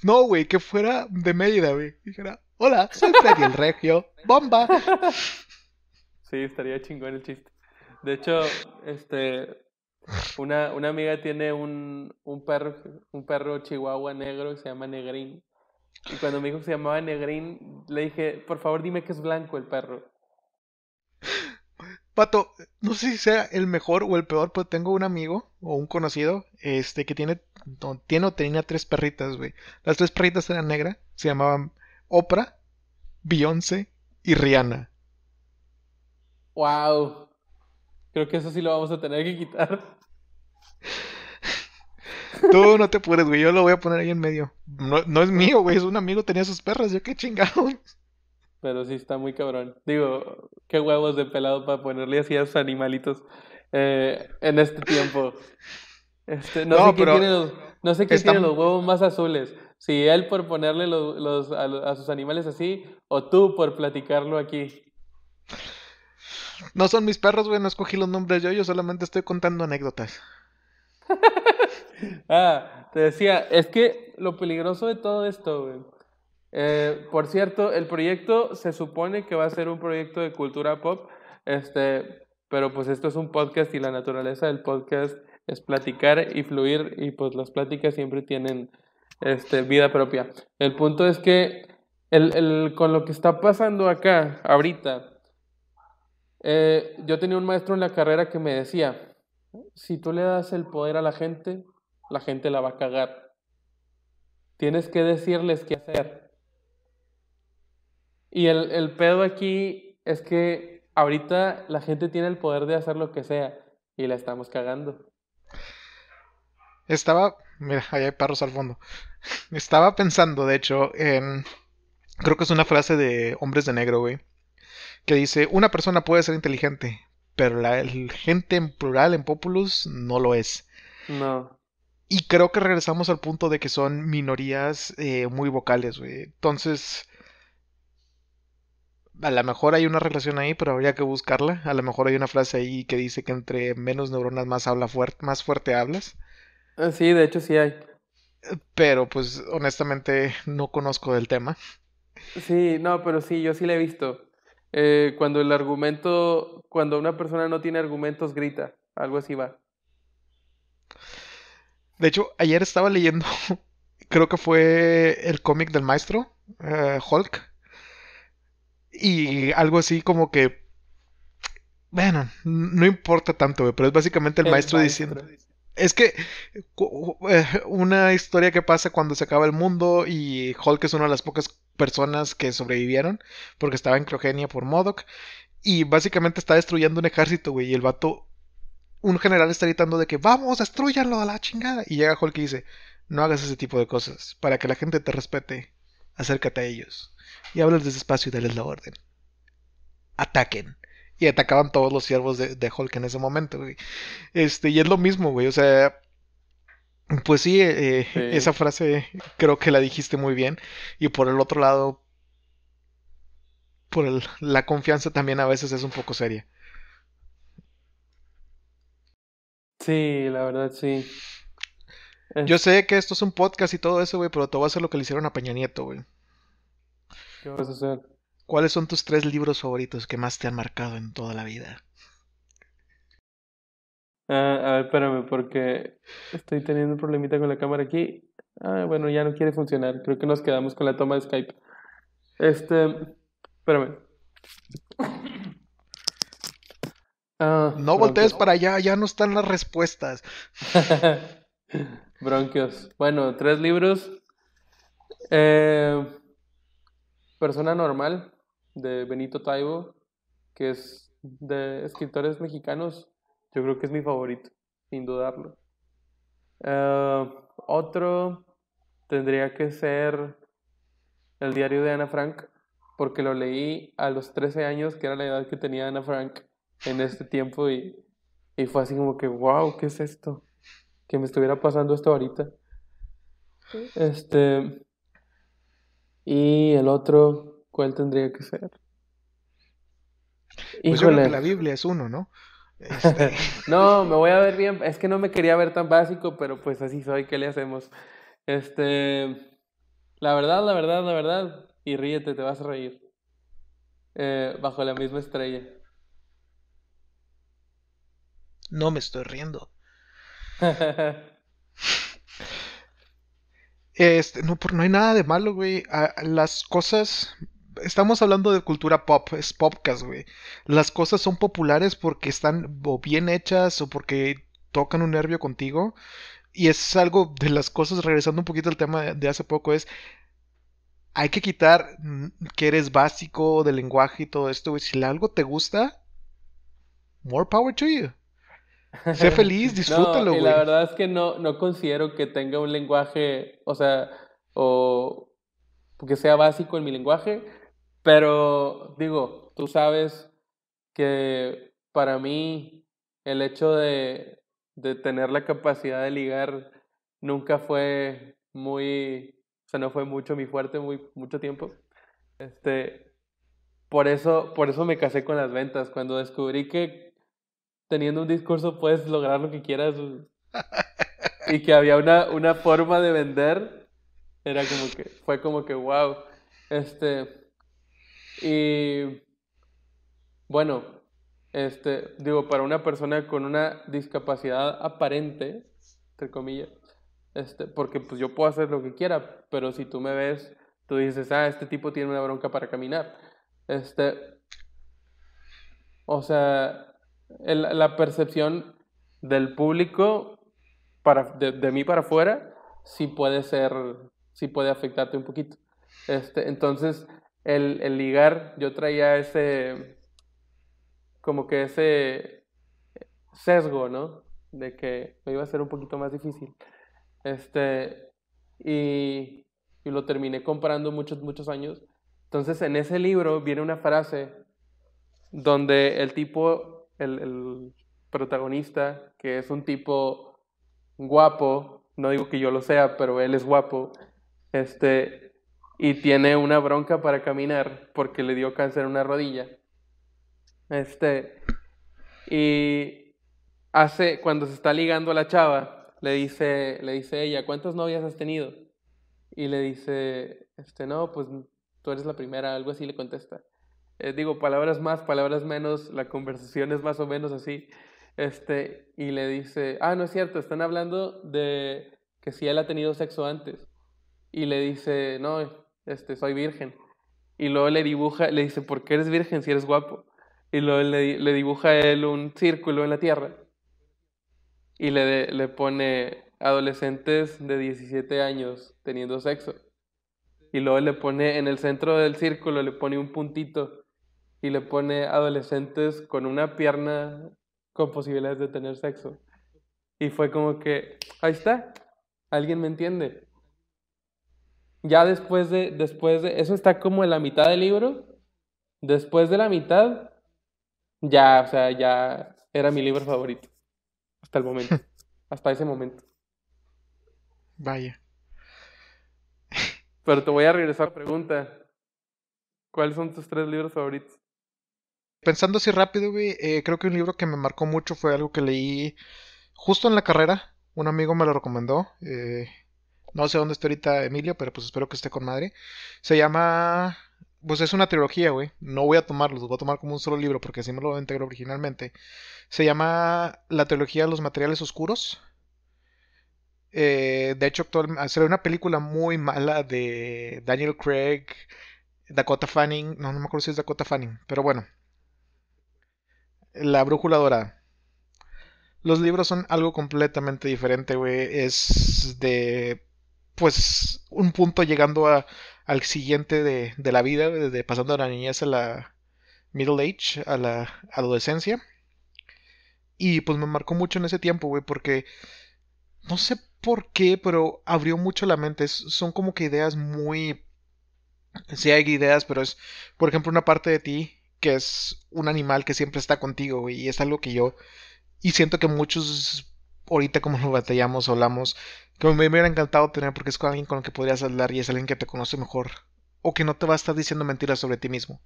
No, güey, que fuera de Mérida, güey. Dijera, hola, soy Freddy el Regio. ¡Bomba! Sí, estaría chingón el chiste. De hecho, este, una, una amiga tiene un, un perro, un perro chihuahua negro que se llama Negrín. Y cuando me dijo que se llamaba Negrín, le dije, por favor dime que es blanco el perro. Pato, no sé si sea el mejor o el peor, pero tengo un amigo o un conocido, este, que tiene, no, tiene o tenía tres perritas, güey. Las tres perritas eran negras, se llamaban Oprah, Beyoncé y Rihanna. ¡Wow! Creo que eso sí lo vamos a tener que quitar. Tú no te apures, güey, yo lo voy a poner ahí en medio. No, no es mío, güey, es un amigo, tenía sus perras, yo qué chingado. Pero sí está muy cabrón. Digo, qué huevos de pelado para ponerle así a sus animalitos eh, en este tiempo. Este, no, No, sé quién tiene los, no sé quién está- tiene los huevos más azules. Si él por ponerle los, los- a, a sus animales así, o tú por platicarlo aquí. No son mis perros, güey, no escogí los nombres yo, yo solamente estoy contando anécdotas. <laughs> Ah, te decía, es que lo peligroso de todo esto, güey. Eh, por cierto, el proyecto se supone que va a ser un proyecto de cultura pop, este, pero pues esto es un podcast y la naturaleza del podcast es platicar y fluir y pues las pláticas siempre tienen este, vida propia. El punto es que el, el- con lo que está pasando acá, ahorita, eh, yo tenía un maestro en la carrera que me decía, si tú le das el poder a la gente, la gente la va a cagar. Tienes que decirles qué hacer. Y el, el pedo aquí es que ahorita la gente tiene el poder de hacer lo que sea y la estamos cagando. Estaba, mira, allá hay perros al fondo. Estaba pensando, de hecho, en, creo que es una frase de Hombres de Negro, güey, que dice, una persona puede ser inteligente, pero la gente en plural, en populus, no lo es. No. Y creo que regresamos al punto de que son minorías eh, muy vocales, güey. Entonces, a lo mejor hay una relación ahí, pero habría que buscarla. A lo mejor hay una frase ahí que dice que entre menos neuronas más habla fuerte, más fuerte hablas. Ah, Sí, de hecho sí hay. Pero pues honestamente no conozco del tema. Sí, no, pero sí, yo sí la he visto. Eh, cuando el argumento, cuando una persona no tiene argumentos, grita. Algo así va. De hecho, ayer estaba leyendo, <laughs> creo que fue el cómic del maestro, eh, Hulk. Y algo así como que, bueno, no importa tanto, pero es básicamente el, El maestro, maestro. diciendo... Es que eh, una historia que pasa cuando se acaba el mundo y Hulk es una de las pocas personas que sobrevivieron porque estaba en criogenia por MODOK y básicamente está destruyendo un ejército, güey, y el vato, un general está gritando de que vamos, destruyanlo a la chingada y llega Hulk y dice, no hagas ese tipo de cosas, para que la gente te respete, acércate a ellos y hablas despacio y dales la orden. Ataquen. Y atacaban todos los siervos de, de Hulk en ese momento, güey. Este, y es lo mismo, güey. O sea, pues sí, eh, Sí. esa frase creo que la dijiste muy bien. Y por el otro lado, por el- la confianza también a veces es un poco seria. Sí, la verdad sí. Es- Yo sé que esto es un podcast y todo eso, güey, pero te voy a hacer lo que le hicieron a Peña Nieto, güey. ¿Qué vas a hacer? ¿Cuáles son tus tres libros favoritos que más te han marcado en toda la vida? Ah, a ver, espérame, porque estoy teniendo un problemita con la cámara aquí. Ah, bueno, ya no quiere funcionar. Creo que nos quedamos con la toma de Skype. Este, espérame. Ah, No voltees para allá, ya no están las respuestas. <laughs> Bronquios. Bueno, tres libros. Eh, Persona Normal, de Benito Taibo, que es de escritores mexicanos. Yo creo que es mi favorito, sin dudarlo. Eh, otro tendría que ser El diario de Ana Frank, porque lo leí a los 13 años, que era la edad que tenía Ana Frank en este tiempo, y, y fue así como que, wow, ¿qué es esto? Que me estuviera pasando esto ahorita. Este. Y el otro, ¿cuál tendría que ser? Pues yo creo que la Biblia es uno, ¿no? Este, <laughs> No, me voy a ver bien. Es que no me quería ver tan básico, pero pues así soy. ¿Qué le hacemos? Este. La verdad, la verdad, la verdad. Y ríete, te vas a reír. Eh, bajo la misma estrella. no me estoy riendo. <laughs> Este, no, por- no hay nada de malo, güey. Las cosas. Estamos hablando de cultura pop, es podcast, güey. Las cosas son populares porque están o bien hechas o porque tocan un nervio contigo. Y es algo de las cosas, regresando un poquito al tema de, de hace poco, es. Hay que quitar mm, que eres básico del lenguaje y todo esto, güey. Si algo te gusta, more power to you. Sé <laughs> feliz, disfrútalo, No, y güey. la verdad es que no, no considero que tenga un lenguaje, o sea, o que sea básico en mi lenguaje, pero digo, tú sabes que para mí el hecho de, de tener la capacidad de ligar nunca fue muy, o sea, no fue mucho mi fuerte muy, mucho tiempo. Este, por eso, por eso me casé con las ventas, cuando descubrí que teniendo un discurso puedes lograr lo que quieras y que había una, una forma de vender, era como que, fue como que, wow. Este, y bueno, este, digo, para una persona con una discapacidad aparente, entre comillas, este, porque pues yo puedo hacer lo que quiera, pero si tú me ves, tú dices, ah, este tipo tiene una bronca para caminar. Este, o sea, la percepción del público para, de, de mí para afuera sí puede ser, sí puede afectarte un poquito. Este, entonces, el, el ligar, yo traía ese, como que ese sesgo, ¿no? De que me iba a ser un poquito más difícil. Este, y, y lo terminé comprando muchos, muchos años. Entonces, en ese libro viene una frase donde el tipo el, el protagonista, que es un tipo guapo, no digo que yo lo sea, pero él es guapo, este, y tiene una bronca para caminar porque le dio cáncer en una rodilla. Este, y hace, cuando se está ligando a la chava, le dice, le dice ella, ¿cuántas novias has tenido? Y le dice, este, no, pues tú eres la primera, algo así le contesta. Eh, digo, palabras más, palabras menos, la conversación es más o menos así. Este, y le dice, ah, no es cierto, están hablando de que si él ha tenido sexo antes. Y le dice, no, este, soy virgen. Y luego le dibuja, le dice, ¿por qué eres virgen si eres guapo? Y luego le, le dibuja a él un círculo en la tierra. Y le, le pone adolescentes de 17 años teniendo sexo. Y luego le pone en el centro del círculo, le pone un puntito y le pone adolescentes con una pierna con posibilidades de tener sexo. Y fue como que, ahí está, alguien me entiende. Ya después de, después de, eso está como en la mitad del libro. Después de la mitad, ya, o sea, ya era mi libro favorito. Hasta el momento. <laughs> hasta ese momento. Vaya. Pero te voy a regresar a la pregunta. ¿Cuáles son tus tres libros favoritos? Pensando así rápido, güey, eh, creo que un libro que me marcó mucho fue algo que leí justo en la carrera. Un amigo me lo recomendó. Eh, no sé dónde está ahorita Emilio, pero pues espero que esté con madre. Se llama... Pues es una trilogía, güey. No voy a tomarlo, los voy a tomar como un solo libro porque así me lo integro originalmente. Se llama la trilogía de los materiales oscuros. Eh, de hecho, actualmente salió una película muy mala de Daniel Craig, Dakota Fanning. No, no me acuerdo si es Dakota Fanning, pero bueno. La brújula dorada. Los libros son algo completamente diferente, güey. Es de. Pues un punto llegando a, al siguiente de, de la vida, de, pasando de la niñez a la middle age, a la adolescencia. Y pues me marcó mucho en ese tiempo, güey, porque no sé por qué, pero abrió mucho la mente. son como que ideas muy... Sí hay ideas, pero es, por ejemplo, una parte de ti que es un animal que siempre está contigo, güey, y es algo que yo... Y siento que muchos, ahorita como lo batallamos, hablamos, que me hubiera encantado tener porque es con alguien con el que podrías hablar y es alguien que te conoce mejor. O que no te va a estar diciendo mentiras sobre ti mismo.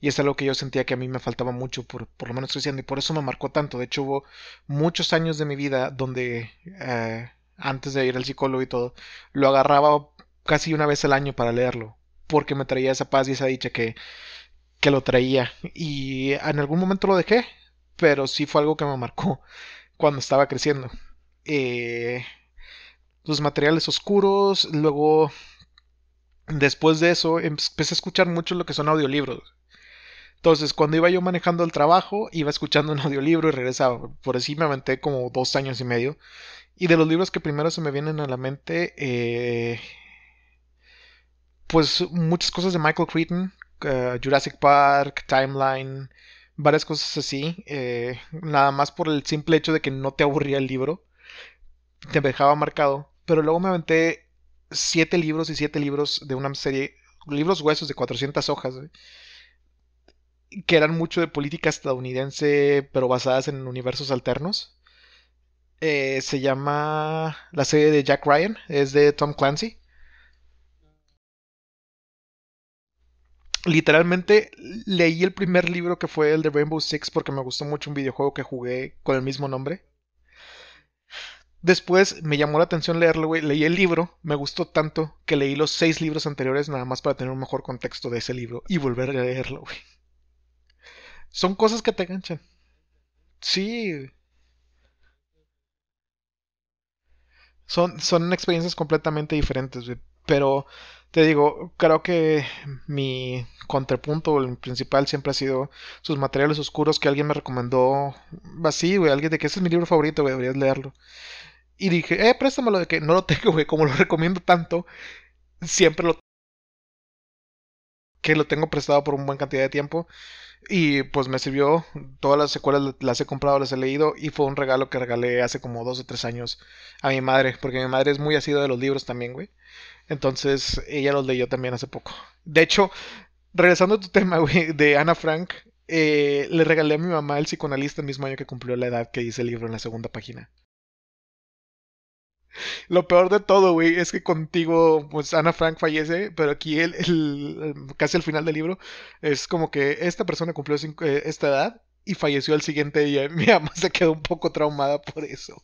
Y es algo que yo sentía que a mí me faltaba mucho, por, por lo menos creciendo, y por eso me marcó tanto. De hecho, hubo muchos años de mi vida donde, eh, antes de ir al psicólogo y todo, lo agarraba casi una vez al año para leerlo, porque me traía esa paz y esa dicha que, que lo traía. Y en algún momento lo dejé, pero sí fue algo que me marcó cuando estaba creciendo. Eh, los materiales oscuros, luego después de eso empecé a escuchar mucho lo que son audiolibros. Entonces, cuando iba yo manejando el trabajo, iba escuchando un <laughs> audiolibro y regresaba. Por así me aventé como dos años y medio. Y de los libros que primero se me vienen a la mente, eh, pues muchas cosas de Michael Crichton, uh, Jurassic Park, Timeline, varias cosas así. Eh, nada más por el simple hecho de que no te aburría el libro, te dejaba marcado. Pero luego me aventé siete libros y siete libros de una serie, libros huesos de 400 hojas que eran mucho de política estadounidense, pero basadas en universos alternos. Eh, se llama la serie de Jack Ryan, es de Tom Clancy. Literalmente leí el primer libro que fue el de Rainbow Six porque me gustó mucho un videojuego que jugué con el mismo nombre. Después me llamó la atención leerlo, güey. Leí el libro, me gustó tanto que leí los seis libros anteriores nada más para tener un mejor contexto de ese libro y volver a leerlo, güey. Son cosas que te enganchan. Sí. Son, son experiencias completamente diferentes, Pero te digo, creo que mi contrapunto, el principal, siempre ha sido sus materiales oscuros que alguien me recomendó. Así, güey, alguien de que ese es mi libro favorito, güey, deberías leerlo. Y dije, eh, préstamelo de que no lo <laughs> tengo, güey, como lo recomiendo tanto, siempre lo que lo tengo prestado por una buena cantidad de tiempo. Y pues me sirvió. Todas las secuelas las he comprado, las he leído. Y fue un regalo que regalé hace como dos o tres años a mi madre. Porque mi madre es muy asida de los libros también, güey. Entonces ella los leyó también hace poco. De hecho, regresando a tu tema, <laughs> güey, de Ana Frank. eh, le regalé a mi mamá el psicoanalista el mismo año que cumplió la edad que dice el libro en la segunda página. Lo peor de todo, güey, es que contigo, pues Ana Frank fallece, pero aquí el, casi al final del libro es como que esta persona cumplió eh, esta edad y falleció al siguiente día. <laughs> Mi mamá se quedó un poco traumada por eso.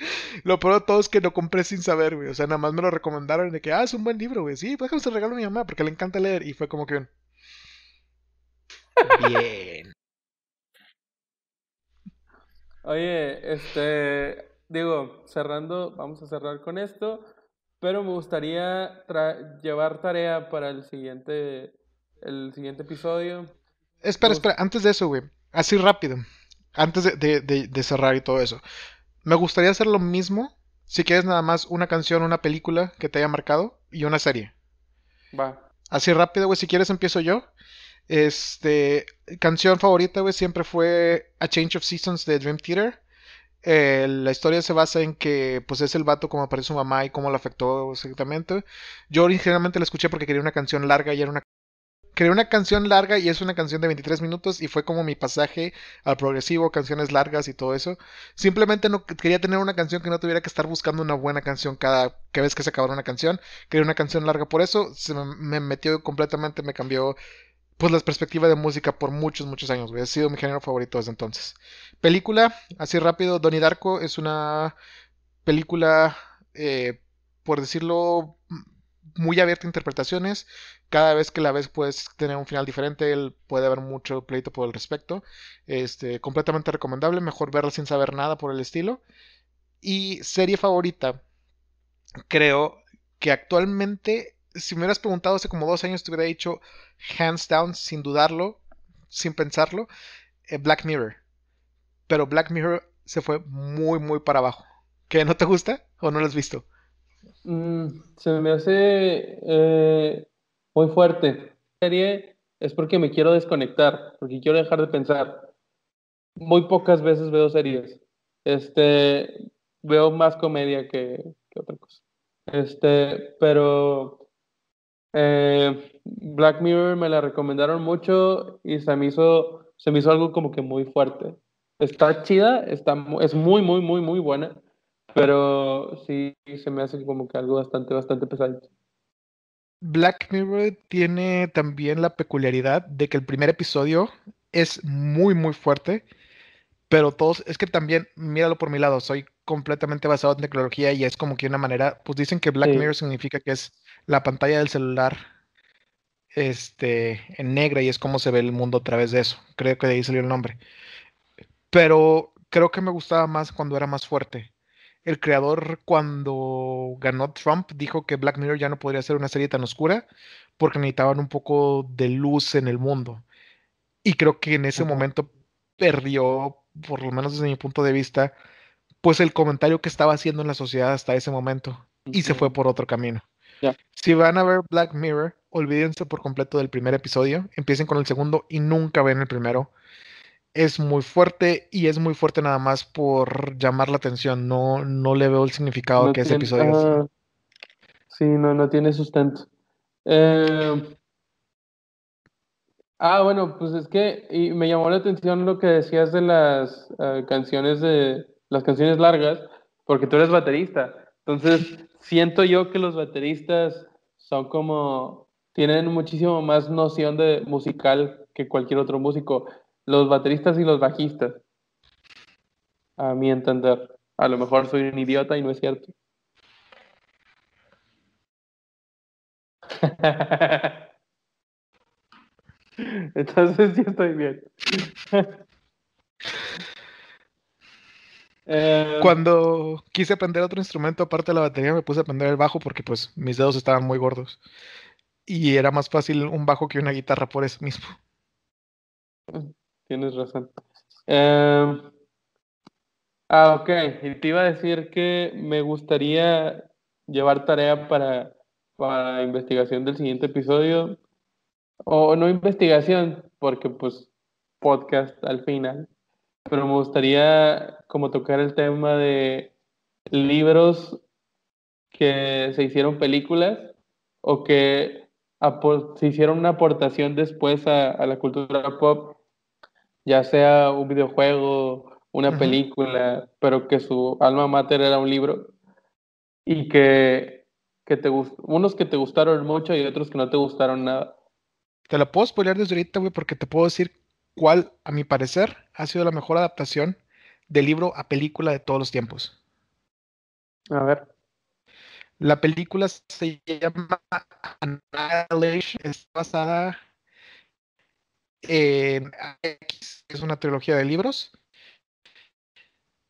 <laughs> Lo peor de todo es que lo compré sin saber, güey. O sea, nada más me lo recomendaron de que, ah, es un buen libro, güey. Sí, pues déjame se regalo a mi mamá porque le encanta leer. Y fue como que un... <laughs> Bien. Oye, este, digo, cerrando, vamos a cerrar con esto, pero me gustaría tra- llevar tarea para el siguiente, el siguiente episodio. Espera, espera, antes de eso, güey. Así rápido. Antes de, de- de- de cerrar y todo eso. Me gustaría hacer lo mismo. Si quieres nada más una canción, una película que te haya marcado y una serie. Va. Así rápido, güey, si quieres empiezo yo. Este, canción favorita, güey, siempre fue A Change of Seasons de Dream Theater. Eh, la historia se basa en que, pues, es el vato como aparece su mamá y cómo lo afectó exactamente. Yo originalmente la escuché porque quería una canción larga y era una... Quería una canción larga y es una canción de 23 minutos y fue como mi pasaje al progresivo, canciones largas y todo eso. Simplemente no quería tener una canción que no tuviera que estar buscando una buena canción cada, vez que se acabara una canción. Quería una canción larga por eso. Se me, me metió completamente, me cambió pues la perspectiva de música por muchos, muchos años. Ha sido mi género favorito desde entonces. Película, así rápido, Donnie Darko es una película, eh, por decirlo, muy abierta a interpretaciones. Cada vez que la ves puedes tener un final diferente, él puede haber mucho pleito por el respecto. Este, completamente recomendable, mejor verla sin saber nada por el estilo. Y serie favorita, creo que actualmente, si me hubieras preguntado hace como dos años, te hubiera dicho hands down, sin dudarlo, sin pensarlo, eh, Black Mirror. Pero Black Mirror se fue muy, muy para abajo. ¿Qué? ¿No te gusta o no lo has visto? Mm, se me hace eh, muy fuerte. Serie es porque me quiero desconectar, porque quiero dejar de pensar. Muy pocas veces veo series. Este, veo más comedia que, que otra cosa. Este, pero eh, Black Mirror me la recomendaron mucho y se me hizo, se me hizo algo como que muy fuerte. Está chida, está, es muy, muy, muy, muy buena, pero sí se me hace como que algo bastante, bastante pesadito. Black Mirror tiene también la peculiaridad de que el primer episodio es muy, muy fuerte, pero todos, es que también, míralo por mi lado, soy completamente basado en tecnología y es como que una manera, pues dicen que Black Sí. Mirror significa que es la pantalla del celular este, en negra y es como se ve el mundo a través de eso. Creo que de ahí salió el nombre. Pero creo que me gustaba más cuando era más fuerte. El creador, cuando ganó Trump, dijo que Black Mirror ya no podría ser una serie tan oscura porque necesitaban un poco de luz en el mundo. Y creo que en ese momento perdió, por lo menos desde mi punto de vista, pues el comentario que estaba haciendo en la sociedad hasta ese momento. Y se fue por otro camino. Si van a ver Black Mirror, olvídense por completo del primer episodio, empiecen con el segundo y nunca ven el primero. Es muy fuerte y es muy fuerte nada más por llamar la atención. No, no le veo el significado No que ese tiene- episodio es. ah, sí, no, no tiene sustento. Eh, ah, bueno, pues es que y me llamó la atención lo que decías de las eh, canciones de las canciones largas, porque tú eres baterista. Entonces, siento yo que los bateristas son como tienen muchísimo más noción de musical que cualquier otro músico. Los bateristas y los bajistas, a mi entender. A lo mejor soy un idiota y no es cierto. <laughs> Entonces sí estoy bien. <laughs> Eh, Cuando quise aprender otro instrumento aparte de la batería, me puse a aprender el bajo porque pues mis dedos estaban muy gordos. Y era más fácil un bajo que una guitarra por eso mismo. Tienes razón. Eh, ah, ok. Y te iba a decir que me gustaría llevar tarea para, para investigación del siguiente episodio. O no investigación, porque pues podcast al final. Pero me gustaría como tocar el tema de libros que se hicieron películas o que si hicieron una aportación después a la cultura pop, ya sea un videojuego, una película, pero que su alma mater era un libro y que, que te unos que te gustaron mucho y otros que no te gustaron nada. Te la puedo spoilear desde ahorita, güey, porque te puedo decir cuál, a mi parecer, ha sido la mejor adaptación de libro a película de todos los tiempos. A ver. La película se llama Annihilation, es basada en X, que es una trilogía de libros.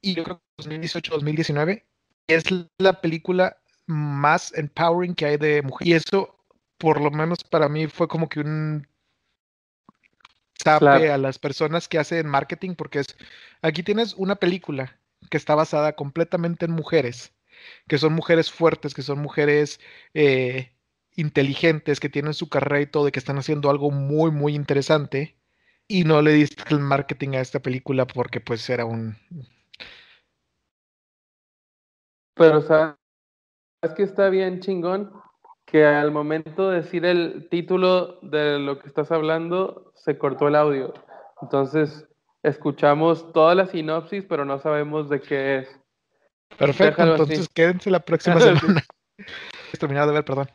Y yo creo que 2018-2019 es la película más empowering que hay de mujer. Y eso, por lo menos para mí, fue como que un Slap. a las personas que hacen marketing, porque es, aquí tienes una película que está basada completamente en mujeres, que son mujeres fuertes, que son mujeres eh, inteligentes, que tienen su carrera y todo, y que están haciendo algo muy, muy interesante, y no le diste el marketing a esta película porque pues era un... Pero sabes que está bien chingón que al momento de decir el título de lo que estás hablando, se cortó el audio. Entonces, escuchamos toda la sinopsis, pero no sabemos de qué es. Perfecto, Déjalo así. entonces quédense la próxima <laughs> semana. <laughs> terminar de ver, perdón.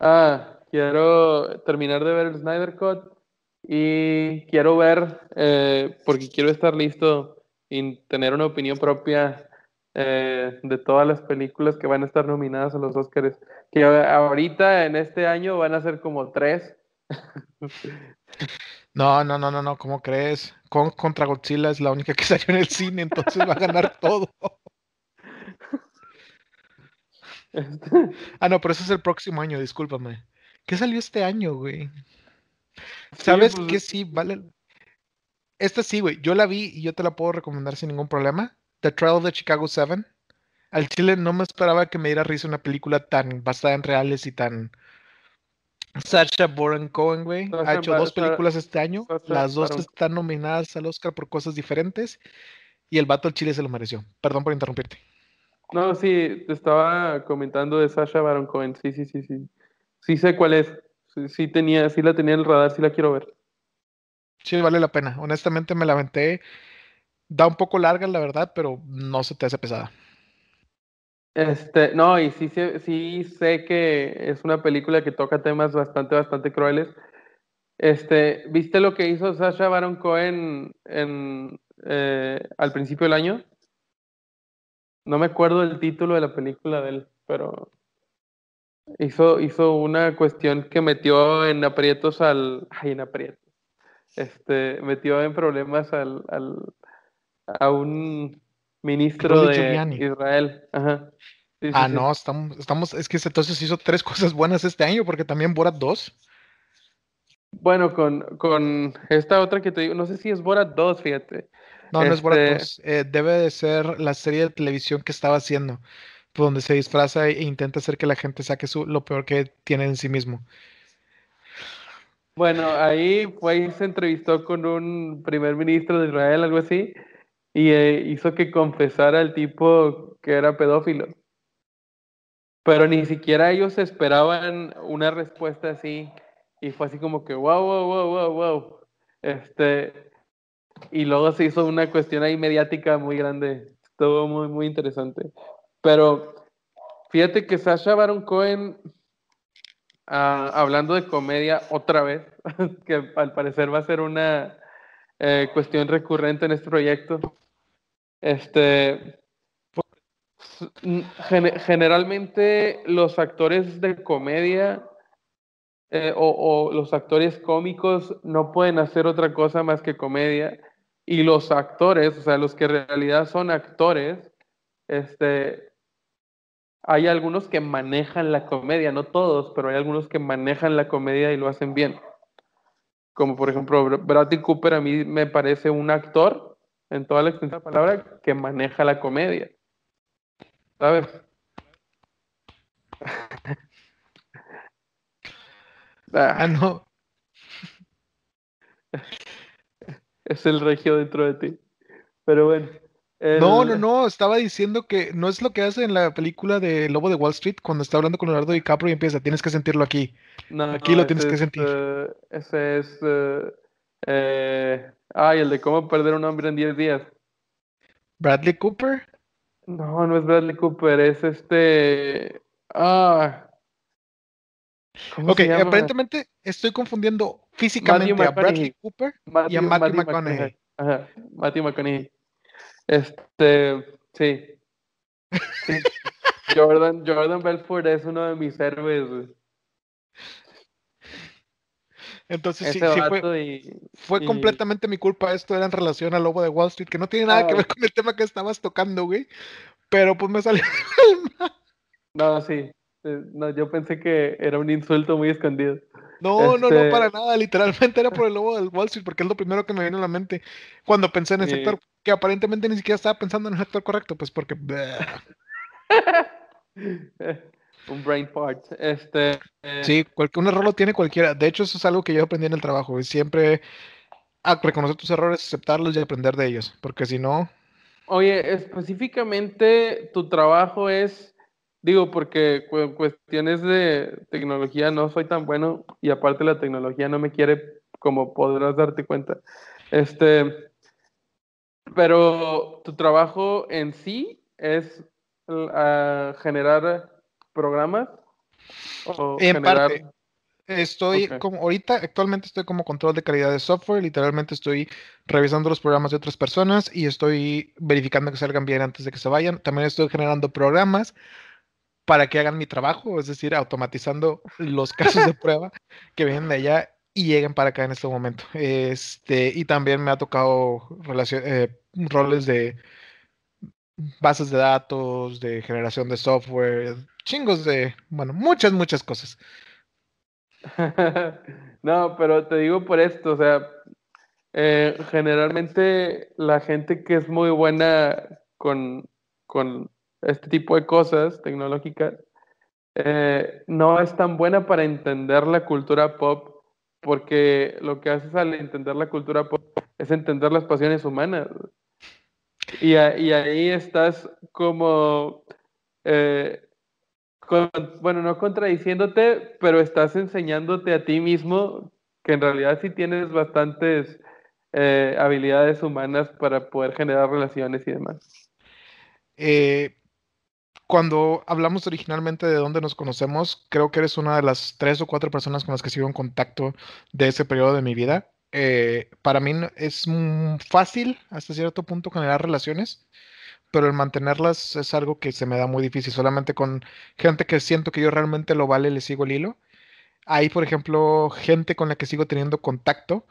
Ah, quiero terminar de ver el Snyder Cut y quiero ver, eh, porque quiero estar listo y tener una opinión propia eh, de todas las películas que van a estar nominadas a los Oscars. Que ahorita en este año van a ser como tres. <laughs> No, no, no, no, no, ¿cómo crees? Con, contra Godzilla es la única que <laughs> salió en el cine, entonces va a ganar todo. Este, Ah, no, pero eso es el próximo año, discúlpame. ¿Qué salió este año, güey? ¿Sabes pues- qué sí vale? Esta sí, güey. Yo la vi y yo te la puedo recomendar sin ningún problema. The Trial of the Chicago Seven. Al chile no me esperaba que me diera risa una película tan basada en reales y tan. Sacha Baron Cohen, güey. Ha hecho dos películas este año. Sacha Las dos están nominadas al Oscar por cosas diferentes. Y el vato al chile se lo mereció. Perdón por interrumpirte. No, sí, te estaba comentando de Sasha Baron Cohen. Sí, sí, sí, sí. Sí sé cuál es. Sí, sí tenía, sí la tenía en el radar, sí la quiero ver. Sí, vale la pena. Honestamente me la aventé. Da un poco larga, la verdad, pero no se te hace pesada. Este, no, y sí, sé- sí sé que es una película que toca temas bastante, bastante crueles. Este, ¿viste lo que hizo Sasha Baron Cohen en, eh, al principio del año? No me acuerdo el título de la película de él, pero hizo, hizo una cuestión que metió en aprietos al, ay, en aprietos. Este, metió en problemas al, al, a un ministro de Giuliani. Israel. Ajá. Sí, Ah, sí. no, estamos, estamos, es que entonces hizo tres cosas buenas este año, porque también Borat 2. Bueno, con, con esta otra que te digo, no sé si es Borat 2, fíjate. No, no es Borat Este- 2. eh, debe de ser la serie de televisión que estaba haciendo, donde se disfraza e intenta hacer que la gente saque su, lo peor que tiene en sí mismo. Bueno, ahí fue y se entrevistó con un primer ministro de Israel, algo así, y eh, hizo que confesara al tipo que era pedófilo. Pero ni siquiera ellos esperaban una respuesta así, y fue así como que, wow, wow, wow, wow, wow. Este, y luego se hizo una cuestión ahí mediática muy grande. Estuvo muy, muy interesante. Pero fíjate que Sasha Baron Cohen, ah, hablando de comedia otra vez, <laughs> que al parecer va a ser una eh, cuestión recurrente en este proyecto. Este, gen- generalmente los actores de comedia eh, o, los actores cómicos no pueden hacer otra cosa más que comedia y los actores, o sea, los que en realidad son actores, este, hay algunos que manejan la comedia, no todos, pero hay algunos que manejan la comedia y lo hacen bien. Como por ejemplo, Br- Bradley Cooper a mí me parece un actor, en toda la extensión de la palabra, que maneja la comedia. ¿Sabes? <laughs> Ah, Ah, no. es el regio dentro de ti. Pero bueno, No, no, no, estaba diciendo que no es lo que hace en la película de Lobo de Wall Street cuando está hablando con Leonardo DiCaprio y empieza, tienes que sentirlo aquí. No, Aquí lo tienes que es, sentir. eh, ese es. eh, ay, el de cómo perder un hombre en 10 días. Bradley Cooper. No, no es Bradley Cooper, es este. Ah. ¿Cómo Ok, aparentemente estoy confundiendo físicamente a Bradley. Cooper y a Matthew, Matthew Matthew McConaughey. McConaughey. Ajá, Matthew McConaughey. Este, sí. Sí. <laughs> Jordan, Jordan Belfort es uno de mis héroes. Entonces sí, fue, vato y, fue y- completamente mi culpa. Esto era en relación al Lobo de Wall Street, que no tiene nada que Ah. ver con el tema que estabas tocando, güey. Pero pues me salió. <laughs> No, sí. Eh, No, yo pensé que era un insulto muy escondido. No, no, no, Este- para nada. Literalmente era por el Lobo del Wall Street, porque es lo primero que me vino a la mente cuando pensé en ese Sí. actor, que aparentemente ni siquiera estaba pensando en el actor correcto, pues porque. <laughs> Un brain fart. Este. eh, Sí, cualquier, un error lo tiene cualquiera. De hecho, eso es algo que yo aprendí en el trabajo. güey. Siempre a reconocer tus errores, aceptarlos y aprender de ellos. Porque si no, Oye, específicamente tu trabajo es, digo, porque cu- cuestiones de tecnología no soy tan bueno y aparte la tecnología no me quiere, como podrás darte cuenta. Este, pero tu trabajo en sí es ah, generar programas o En generar. parte. estoy como, ahorita actualmente estoy como control de calidad de software. Literalmente estoy revisando los programas de otras personas y estoy verificando que salgan bien antes de que se vayan. También estoy generando programas para que hagan mi trabajo, es decir, automatizando los casos de prueba que vienen de allá y lleguen para acá en este momento. Este, y también me ha tocado relacio- eh, roles de bases de datos, de generación de software, chingos de, bueno, muchas, muchas cosas. <laughs> No, pero te digo por esto, o sea, eh, generalmente la gente que es muy buena con, con este tipo de cosas tecnológicas, eh, no es tan buena para entender la cultura pop, porque lo que haces al entender la cultura pop es entender las pasiones humanas. Y, ahí estás como, eh, bueno, no contradiciéndote, pero estás enseñándote a ti mismo que en realidad sí tienes bastantes eh, habilidades humanas para poder generar relaciones y demás. Eh, cuando hablamos originalmente de dónde nos conocemos, creo que eres una de las tres o cuatro personas con las que sigo en contacto de ese periodo de mi vida. Eh, para mí es fácil hasta cierto punto generar relaciones, pero el mantenerlas es algo que se me da muy difícil. Solamente con gente que siento que yo realmente lo vale, le sigo el hilo. Hay, por ejemplo, gente con la que sigo teniendo contacto,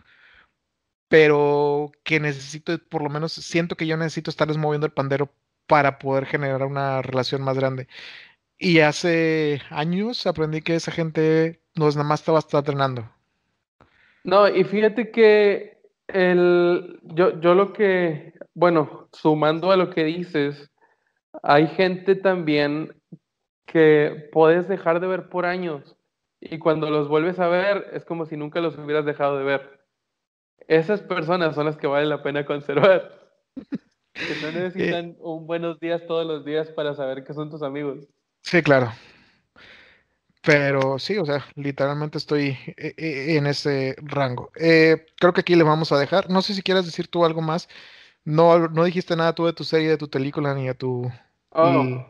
pero que necesito, por lo menos siento que yo necesito estarles moviendo el pandero para poder generar una relación más grande. Y hace años aprendí que esa gente no es nada más estaba entrenando. No, y fíjate que el, yo, yo lo que, bueno, sumando a lo que dices, hay gente también que puedes dejar de ver por años y cuando los vuelves a ver es como si nunca los hubieras dejado de ver. Esas personas son las que vale la pena conservar. Que no necesitan un buenos días todos los días para saber que son tus amigos. Sí, claro. Pero sí, o sea, literalmente estoy eh, eh, en ese rango. Eh, creo que aquí le vamos a dejar. No sé si quieras decir tú algo más. No, no dijiste nada tú de tu serie, de tu película, ni de tu... Oh, y-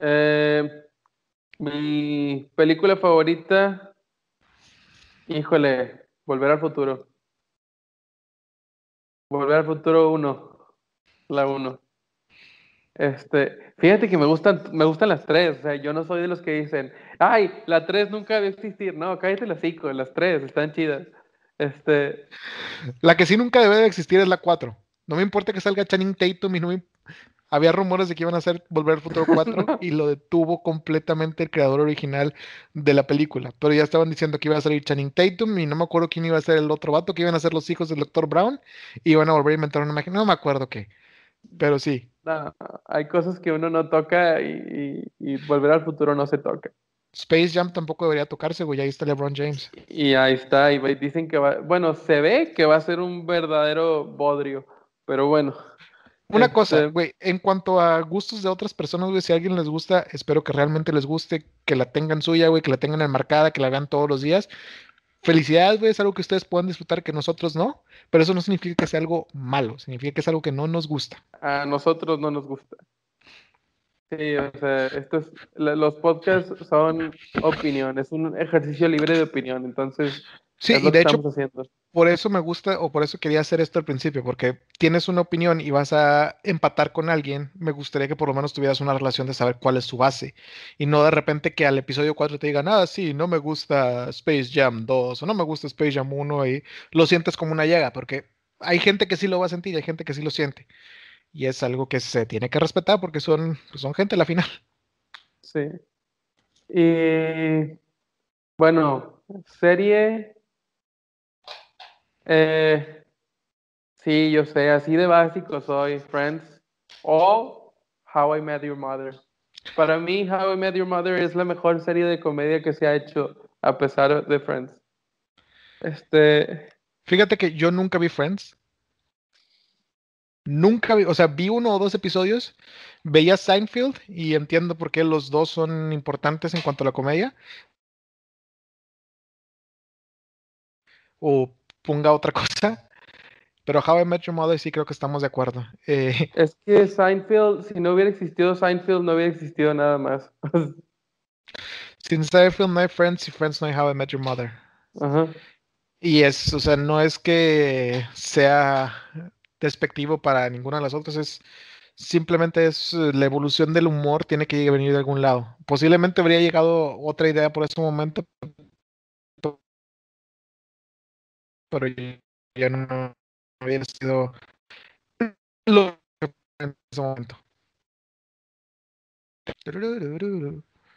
eh, mi película favorita, híjole, Volver al futuro. Volver al futuro 1, la 1. Este, fíjate que me gustan, me gustan las tres, o sea, yo no soy de los que dicen, ay, la 3 nunca debe existir, no, cállate las 5, las 3 están chidas. Este, La que sí nunca debe de existir es la 4. No me importa que salga Channing Tatum y no me... Había rumores de que iban a hacer Volver al Futuro <laughs> 4 y lo detuvo completamente el creador original de la película. Pero ya estaban diciendo que iba a salir Channing Tatum y no me acuerdo quién iba a ser el otro vato, que iban a ser los hijos del Dr. Brown y iban a volver a inventar una máquina. No me acuerdo qué. Pero sí. no, hay cosas que uno no toca y, y- y Volver al futuro no se toca. Space Jam tampoco debería tocarse, güey. Ahí está LeBron James. Y ahí está, y dicen que va, bueno, se ve que va a ser un verdadero bodrio, pero bueno, Una cosa, Este- güey, en cuanto a gustos de otras personas, güey, si a alguien les gusta, espero que realmente les guste, que la tengan suya, güey, que la tengan enmarcada, que la vean todos los días. Felicidades, güey, es algo que ustedes puedan disfrutar que nosotros no, pero eso no significa que sea algo malo, significa que es algo que no nos gusta. a nosotros no nos gusta. Sí, o sea, esto es, la- los podcasts son opinión, es un ejercicio libre de opinión, entonces Sí, es lo y que de hecho, estamos haciendo. Por eso me gusta o por eso quería hacer esto al principio, porque tienes una opinión y vas a empatar con alguien, me gustaría que por lo menos tuvieras una relación de saber cuál es su base y no de repente que al episodio 4 te digan, ah, sí, no me gusta Space Jam 2 o no me gusta Space Jam 1 y lo sientes como una llaga, porque hay gente que sí lo va a sentir y hay gente que sí lo siente. Y es algo que se tiene que respetar porque son, pues, son gente la final. Sí. Y bueno, serie. Eh, sí, yo sé, así de básico soy, Friends o How I Met Your Mother. Para mí, How I Met Your Mother es la mejor serie de comedia que se ha hecho a pesar de Friends. Este, Fíjate que yo nunca vi Friends. Nunca vi, o sea, vi uno o dos episodios, veía Seinfeld y entiendo por qué los dos son importantes en cuanto a la comedia. O ponga otra <laughs> cosa. Pero How I Met Your Mother sí creo que estamos de acuerdo. Eh, <laughs> es que Seinfeld, si no hubiera existido Seinfeld, no hubiera existido nada más. <laughs> sin Seinfeld no hay Friends y Friends no hay How I Met Your Mother. Ajá. Y es, o sea, no es que sea despectivo para ninguna de las otras, es simplemente es eh, la evolución del humor tiene que venir de algún lado. Posiblemente habría llegado otra idea por ese momento, pero ya no había sido lo que en ese momento.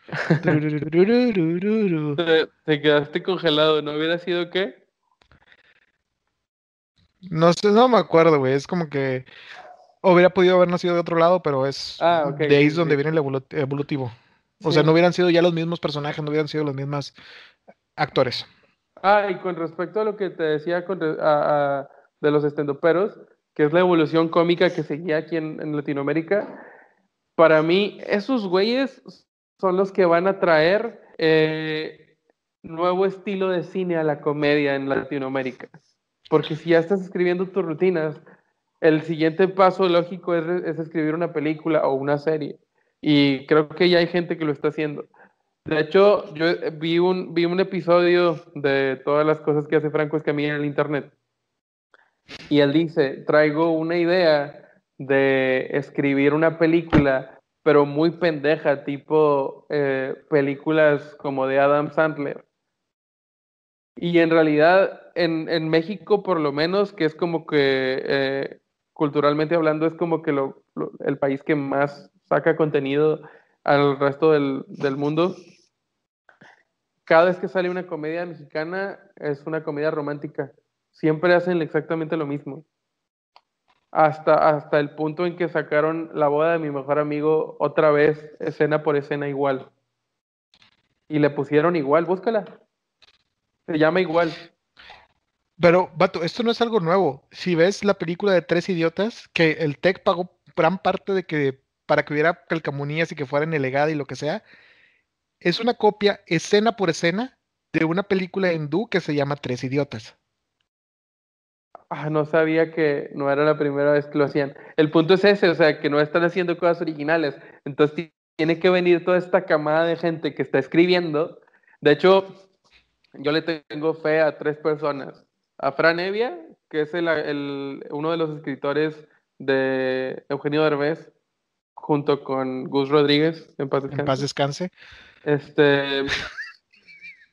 <laughs> Te, te quedaste congelado, ¿no hubiera sido qué? No sé, no me acuerdo, güey. Es como que hubiera podido haber nacido de otro lado, pero es Ah, de ahí sí, es donde sí. viene el evolu- evolutivo. O sea, no hubieran sido ya los mismos personajes, no hubieran sido los mismos actores. Ah, y con respecto a lo que te decía de los estendoperos, que es la evolución cómica que seguía aquí en, Latinoamérica, para mí esos güeyes son los que van a traer eh, nuevo estilo de cine a la comedia en Latinoamérica. Porque si ya estás escribiendo tus rutinas, el siguiente paso lógico es escribir una película o una serie. Y creo que ya hay gente que lo está haciendo. De hecho, yo eh, vi un, vi un episodio de todas las cosas que hace Franco Escamilla en el internet. Y él dice, traigo una idea de escribir una película, pero muy pendeja, tipo eh, películas como de Adam Sandler. Y en realidad, en, en México, por lo menos, que es como que, eh, culturalmente hablando, es como que lo- lo- el país que más saca contenido al resto del, del mundo. Cada vez que sale una comedia mexicana, es una comedia romántica. Siempre hacen exactamente lo mismo. Hasta, hasta el punto en que sacaron la boda de mi mejor amigo otra vez, escena por escena igual. Y le pusieron igual, búscala. Se llama igual. Pero, vato, esto no es algo nuevo. Si ves la película de Tres Idiotas, que el TEC pagó gran parte de que para que hubiera calcamonías y que fuera elegada y lo que sea, es una copia escena por escena de una película hindú que se llama Tres Idiotas. Ah, no sabía que no era la primera vez que lo hacían. El punto es ese, o sea, que no están haciendo cosas originales. Entonces ti- tiene que venir toda esta camada de gente que está escribiendo. De hecho, yo le tengo fe a tres personas. A Fran Evia, que es el- uno de los escritores de Eugenio Derbez, junto con Gus Rodríguez, en paz En descanse. paz descanse. Este,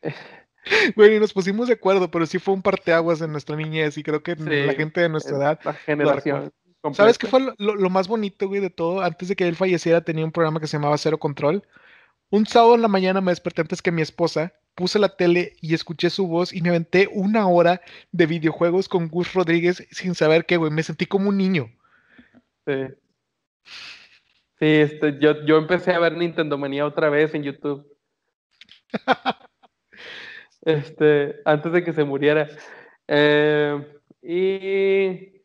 <laughs> Güey, nos pusimos de acuerdo, pero sí fue un parteaguas en nuestra niñez y creo que Sí, la gente de nuestra edad. la generación. ¿Sabes qué fue lo, lo- lo más bonito, güey, de todo? Antes de que él falleciera, tenía un programa que se llamaba Cero Control. Un sábado en la mañana me desperté antes que mi esposa, puse la tele y escuché su voz y me aventé una hora de videojuegos con Gus Rodríguez sin saber qué, güey. Me sentí como un niño. Sí. Sí, este, yo, yo empecé a ver Nintendo Manía otra vez en YouTube. <laughs> Este, antes de que se muriera. Eh, y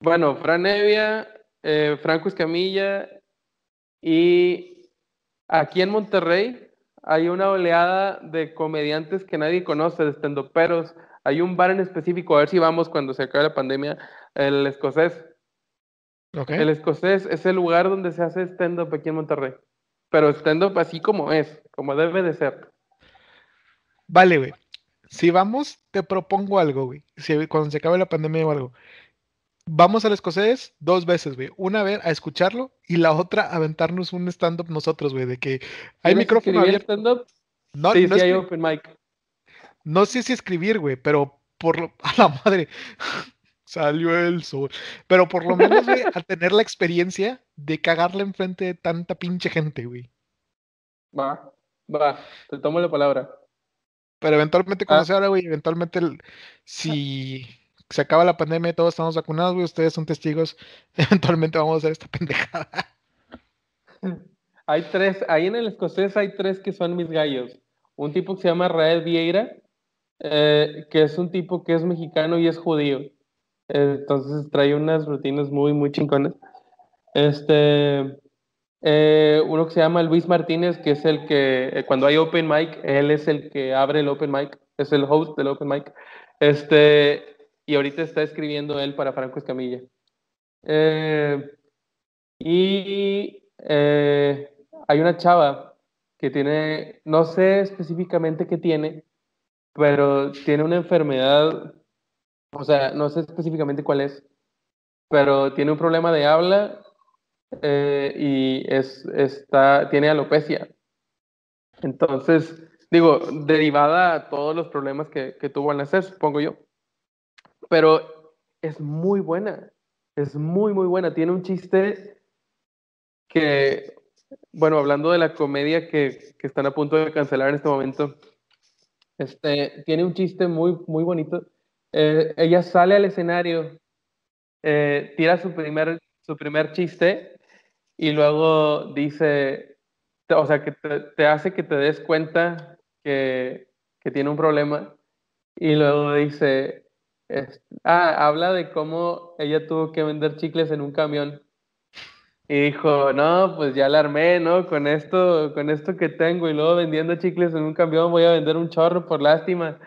bueno, Fran Evia, eh, Franco Escamilla y aquí en Monterrey hay una oleada de comediantes que nadie conoce, de estendoperos. Hay un bar en específico, a ver si vamos cuando se acabe la pandemia, el escocés. Ok. El escocés es el lugar donde se hace stand-up aquí en Monterrey. Pero stand-up así como es, como debe de ser. Vale, güey. Si vamos, te propongo algo, güey. Si cuando se acabe la pandemia o algo. Vamos al escocés dos veces, güey. Una vez a escucharlo y la otra a aventarnos un stand-up nosotros, güey. De que hay ¿Quieres micrófono abierto. stand-up? No, sí, no, sí hay open mic. no sé si escribir, güey, pero por lo... <laughs> A la madre. Salió el sol. Pero por lo menos, güey, a tener la experiencia de cagarla enfrente de tanta pinche gente, güey. Va, va, te tomo la palabra. Pero eventualmente, cuando Ah. se abra, güey, eventualmente, el- si se acaba la pandemia y todos estamos vacunados, güey, ustedes son testigos, <laughs> eventualmente vamos a hacer esta pendejada. Hay tres, ahí en el escocés hay tres que son mis gallos. Un tipo que se llama Raed Vieira, eh, que es un tipo que es mexicano y es judío. Entonces trae unas rutinas muy, muy chingonas. Este, eh, uno que se llama Luis Martínez, que es el que, eh, cuando hay open mic, él es el que abre el open mic, es el host del open mic. Este, y ahorita está escribiendo él para Franco Escamilla. Eh, y hay una chava que tiene, no sé específicamente qué tiene, pero tiene una enfermedad, o sea, no sé específicamente cuál es, pero tiene un problema de habla eh, y es, está, tiene alopecia. Entonces, digo, derivada a todos los problemas que, que tuvo al nacer, supongo yo. Pero es muy buena, es muy, muy buena. Tiene un chiste que, bueno, hablando de la comedia que, que están a punto de cancelar en este momento, este, tiene un chiste muy, muy bonito. Eh, ella sale al escenario, eh, tira su primer, su primer chiste y luego dice, o sea, que te, te hace que te des cuenta que, que tiene un problema y luego dice, es- ah, habla de cómo ella tuvo que vender chicles en un camión. Y dijo, no, pues ya la armé, ¿no? Con esto, con esto que tengo, y luego vendiendo chicles en un camión voy a vender un chorro por lástima.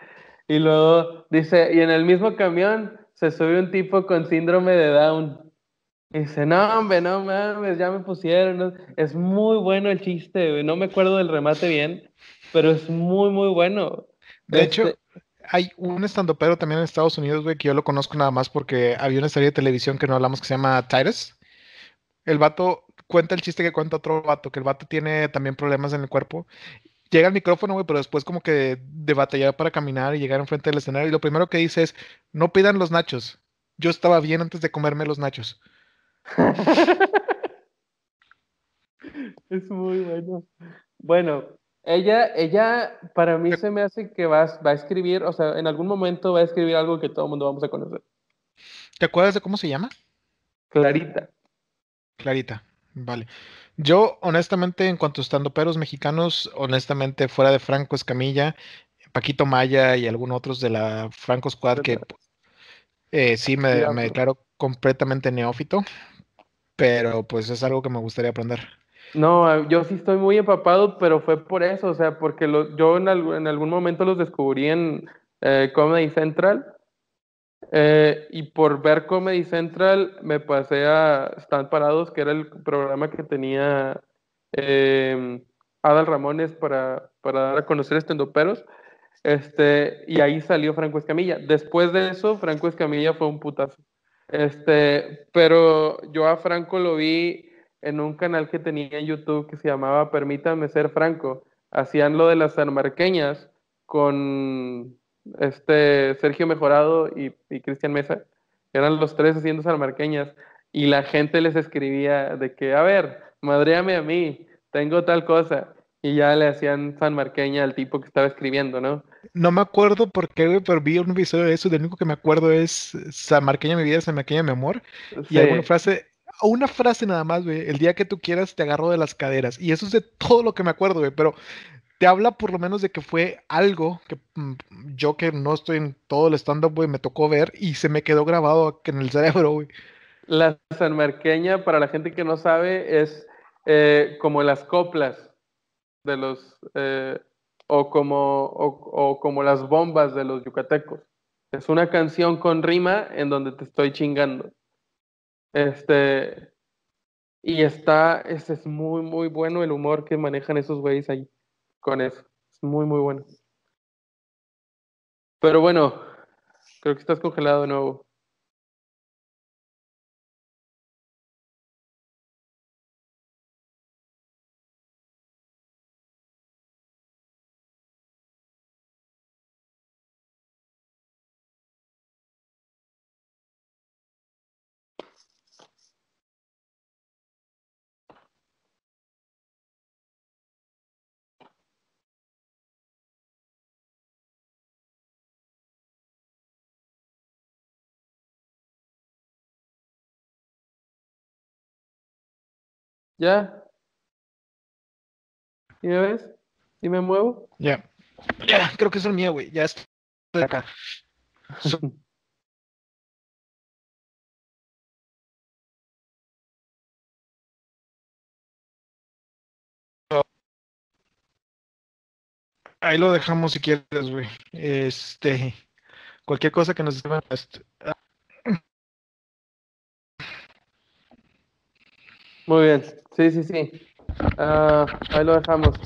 Y luego dice, y en el mismo camión se sube un tipo con síndrome de Down. Y dice, no, hombre, no mames, ya me pusieron. ¿no?". Es muy bueno el chiste. No me acuerdo del remate bien, pero es muy, muy bueno. De hecho, Este, hay un estandopero también en Estados Unidos, güey, que yo lo conozco nada más porque había una serie de televisión que no hablamos que se llama Titus. El vato cuenta el chiste que cuenta otro vato, que el vato tiene también problemas en el cuerpo. Llega al micrófono, güey, pero después como que de batallar para caminar y llegar enfrente del escenario. Y lo primero que dice es, no pidan los nachos. Yo estaba bien antes de comerme los nachos. <laughs> Es muy bueno. Bueno, ella, ella para mí se me hace que va, a- va a escribir, o sea, en algún momento va a escribir algo que todo el mundo vamos a conocer. ¿Te acuerdas de cómo se llama? Clarita. Clarita, vale. Yo, honestamente, en cuanto a estandoperos mexicanos, honestamente, fuera de Franco Escamilla, Paquito Maya y algunos otros de la Franco Squad, que eh, sí me, declaro completamente neófito, pero pues es algo que me gustaría aprender. No, yo sí estoy muy empapado, pero fue por eso, o sea, porque lo- yo en, algu- en algún momento los descubrí en eh, Comedy Central eh, y por ver Comedy Central me pasé a Stand Parados, que era el programa que tenía eh, Adal Ramones para, para dar a conocer estendoperos. Este, y ahí salió Franco Escamilla. Después de eso, Franco Escamilla fue un putazo. Este, pero yo a Franco lo vi en un canal que tenía en YouTube que se llamaba Permítame ser Franco. Hacían lo de las sanmarqueñas con este Sergio Mejorado y, y Cristian Mesa. Eran los tres haciendo sanmarqueñas. Y la gente les escribía de que, a ver, madréame a mí, tengo tal cosa. Y ya le hacían sanmarqueña al tipo que estaba escribiendo, ¿no? No me acuerdo por qué, güey, pero vi un episodio de eso, y lo único que me acuerdo es Samarqueña mi vida, Samarqueña mi amor, y alguna frase, una frase nada más, güey, el día que tú quieras te agarro de las caderas, y eso es de todo lo que me acuerdo, güey, pero te habla por lo menos de que fue algo que mm, yo que no estoy en todo el stand-up, güey, me tocó ver y se me quedó grabado en el cerebro, güey. la sanmarqueña, para la gente que no sabe, es eh, como las coplas de los, eh, o, como, o como las bombas de los yucatecos. Es una canción con rima en donde te estoy chingando. Este, y está, este es muy, muy bueno el humor que manejan esos güeyes ahí con eso. Es muy, muy bueno. Pero bueno, creo que estás congelado de nuevo. ¿Ya? ¿Y me ves? ¿Y me muevo? Ya. Ya, creo que es el mío, güey. Ya estoy acá. So- <laughs> Ahí lo dejamos si quieres, güey. Este, cualquier cosa que nos escriban, Muy bien. Sí, sí, sí. Ah, ahí lo dejamos.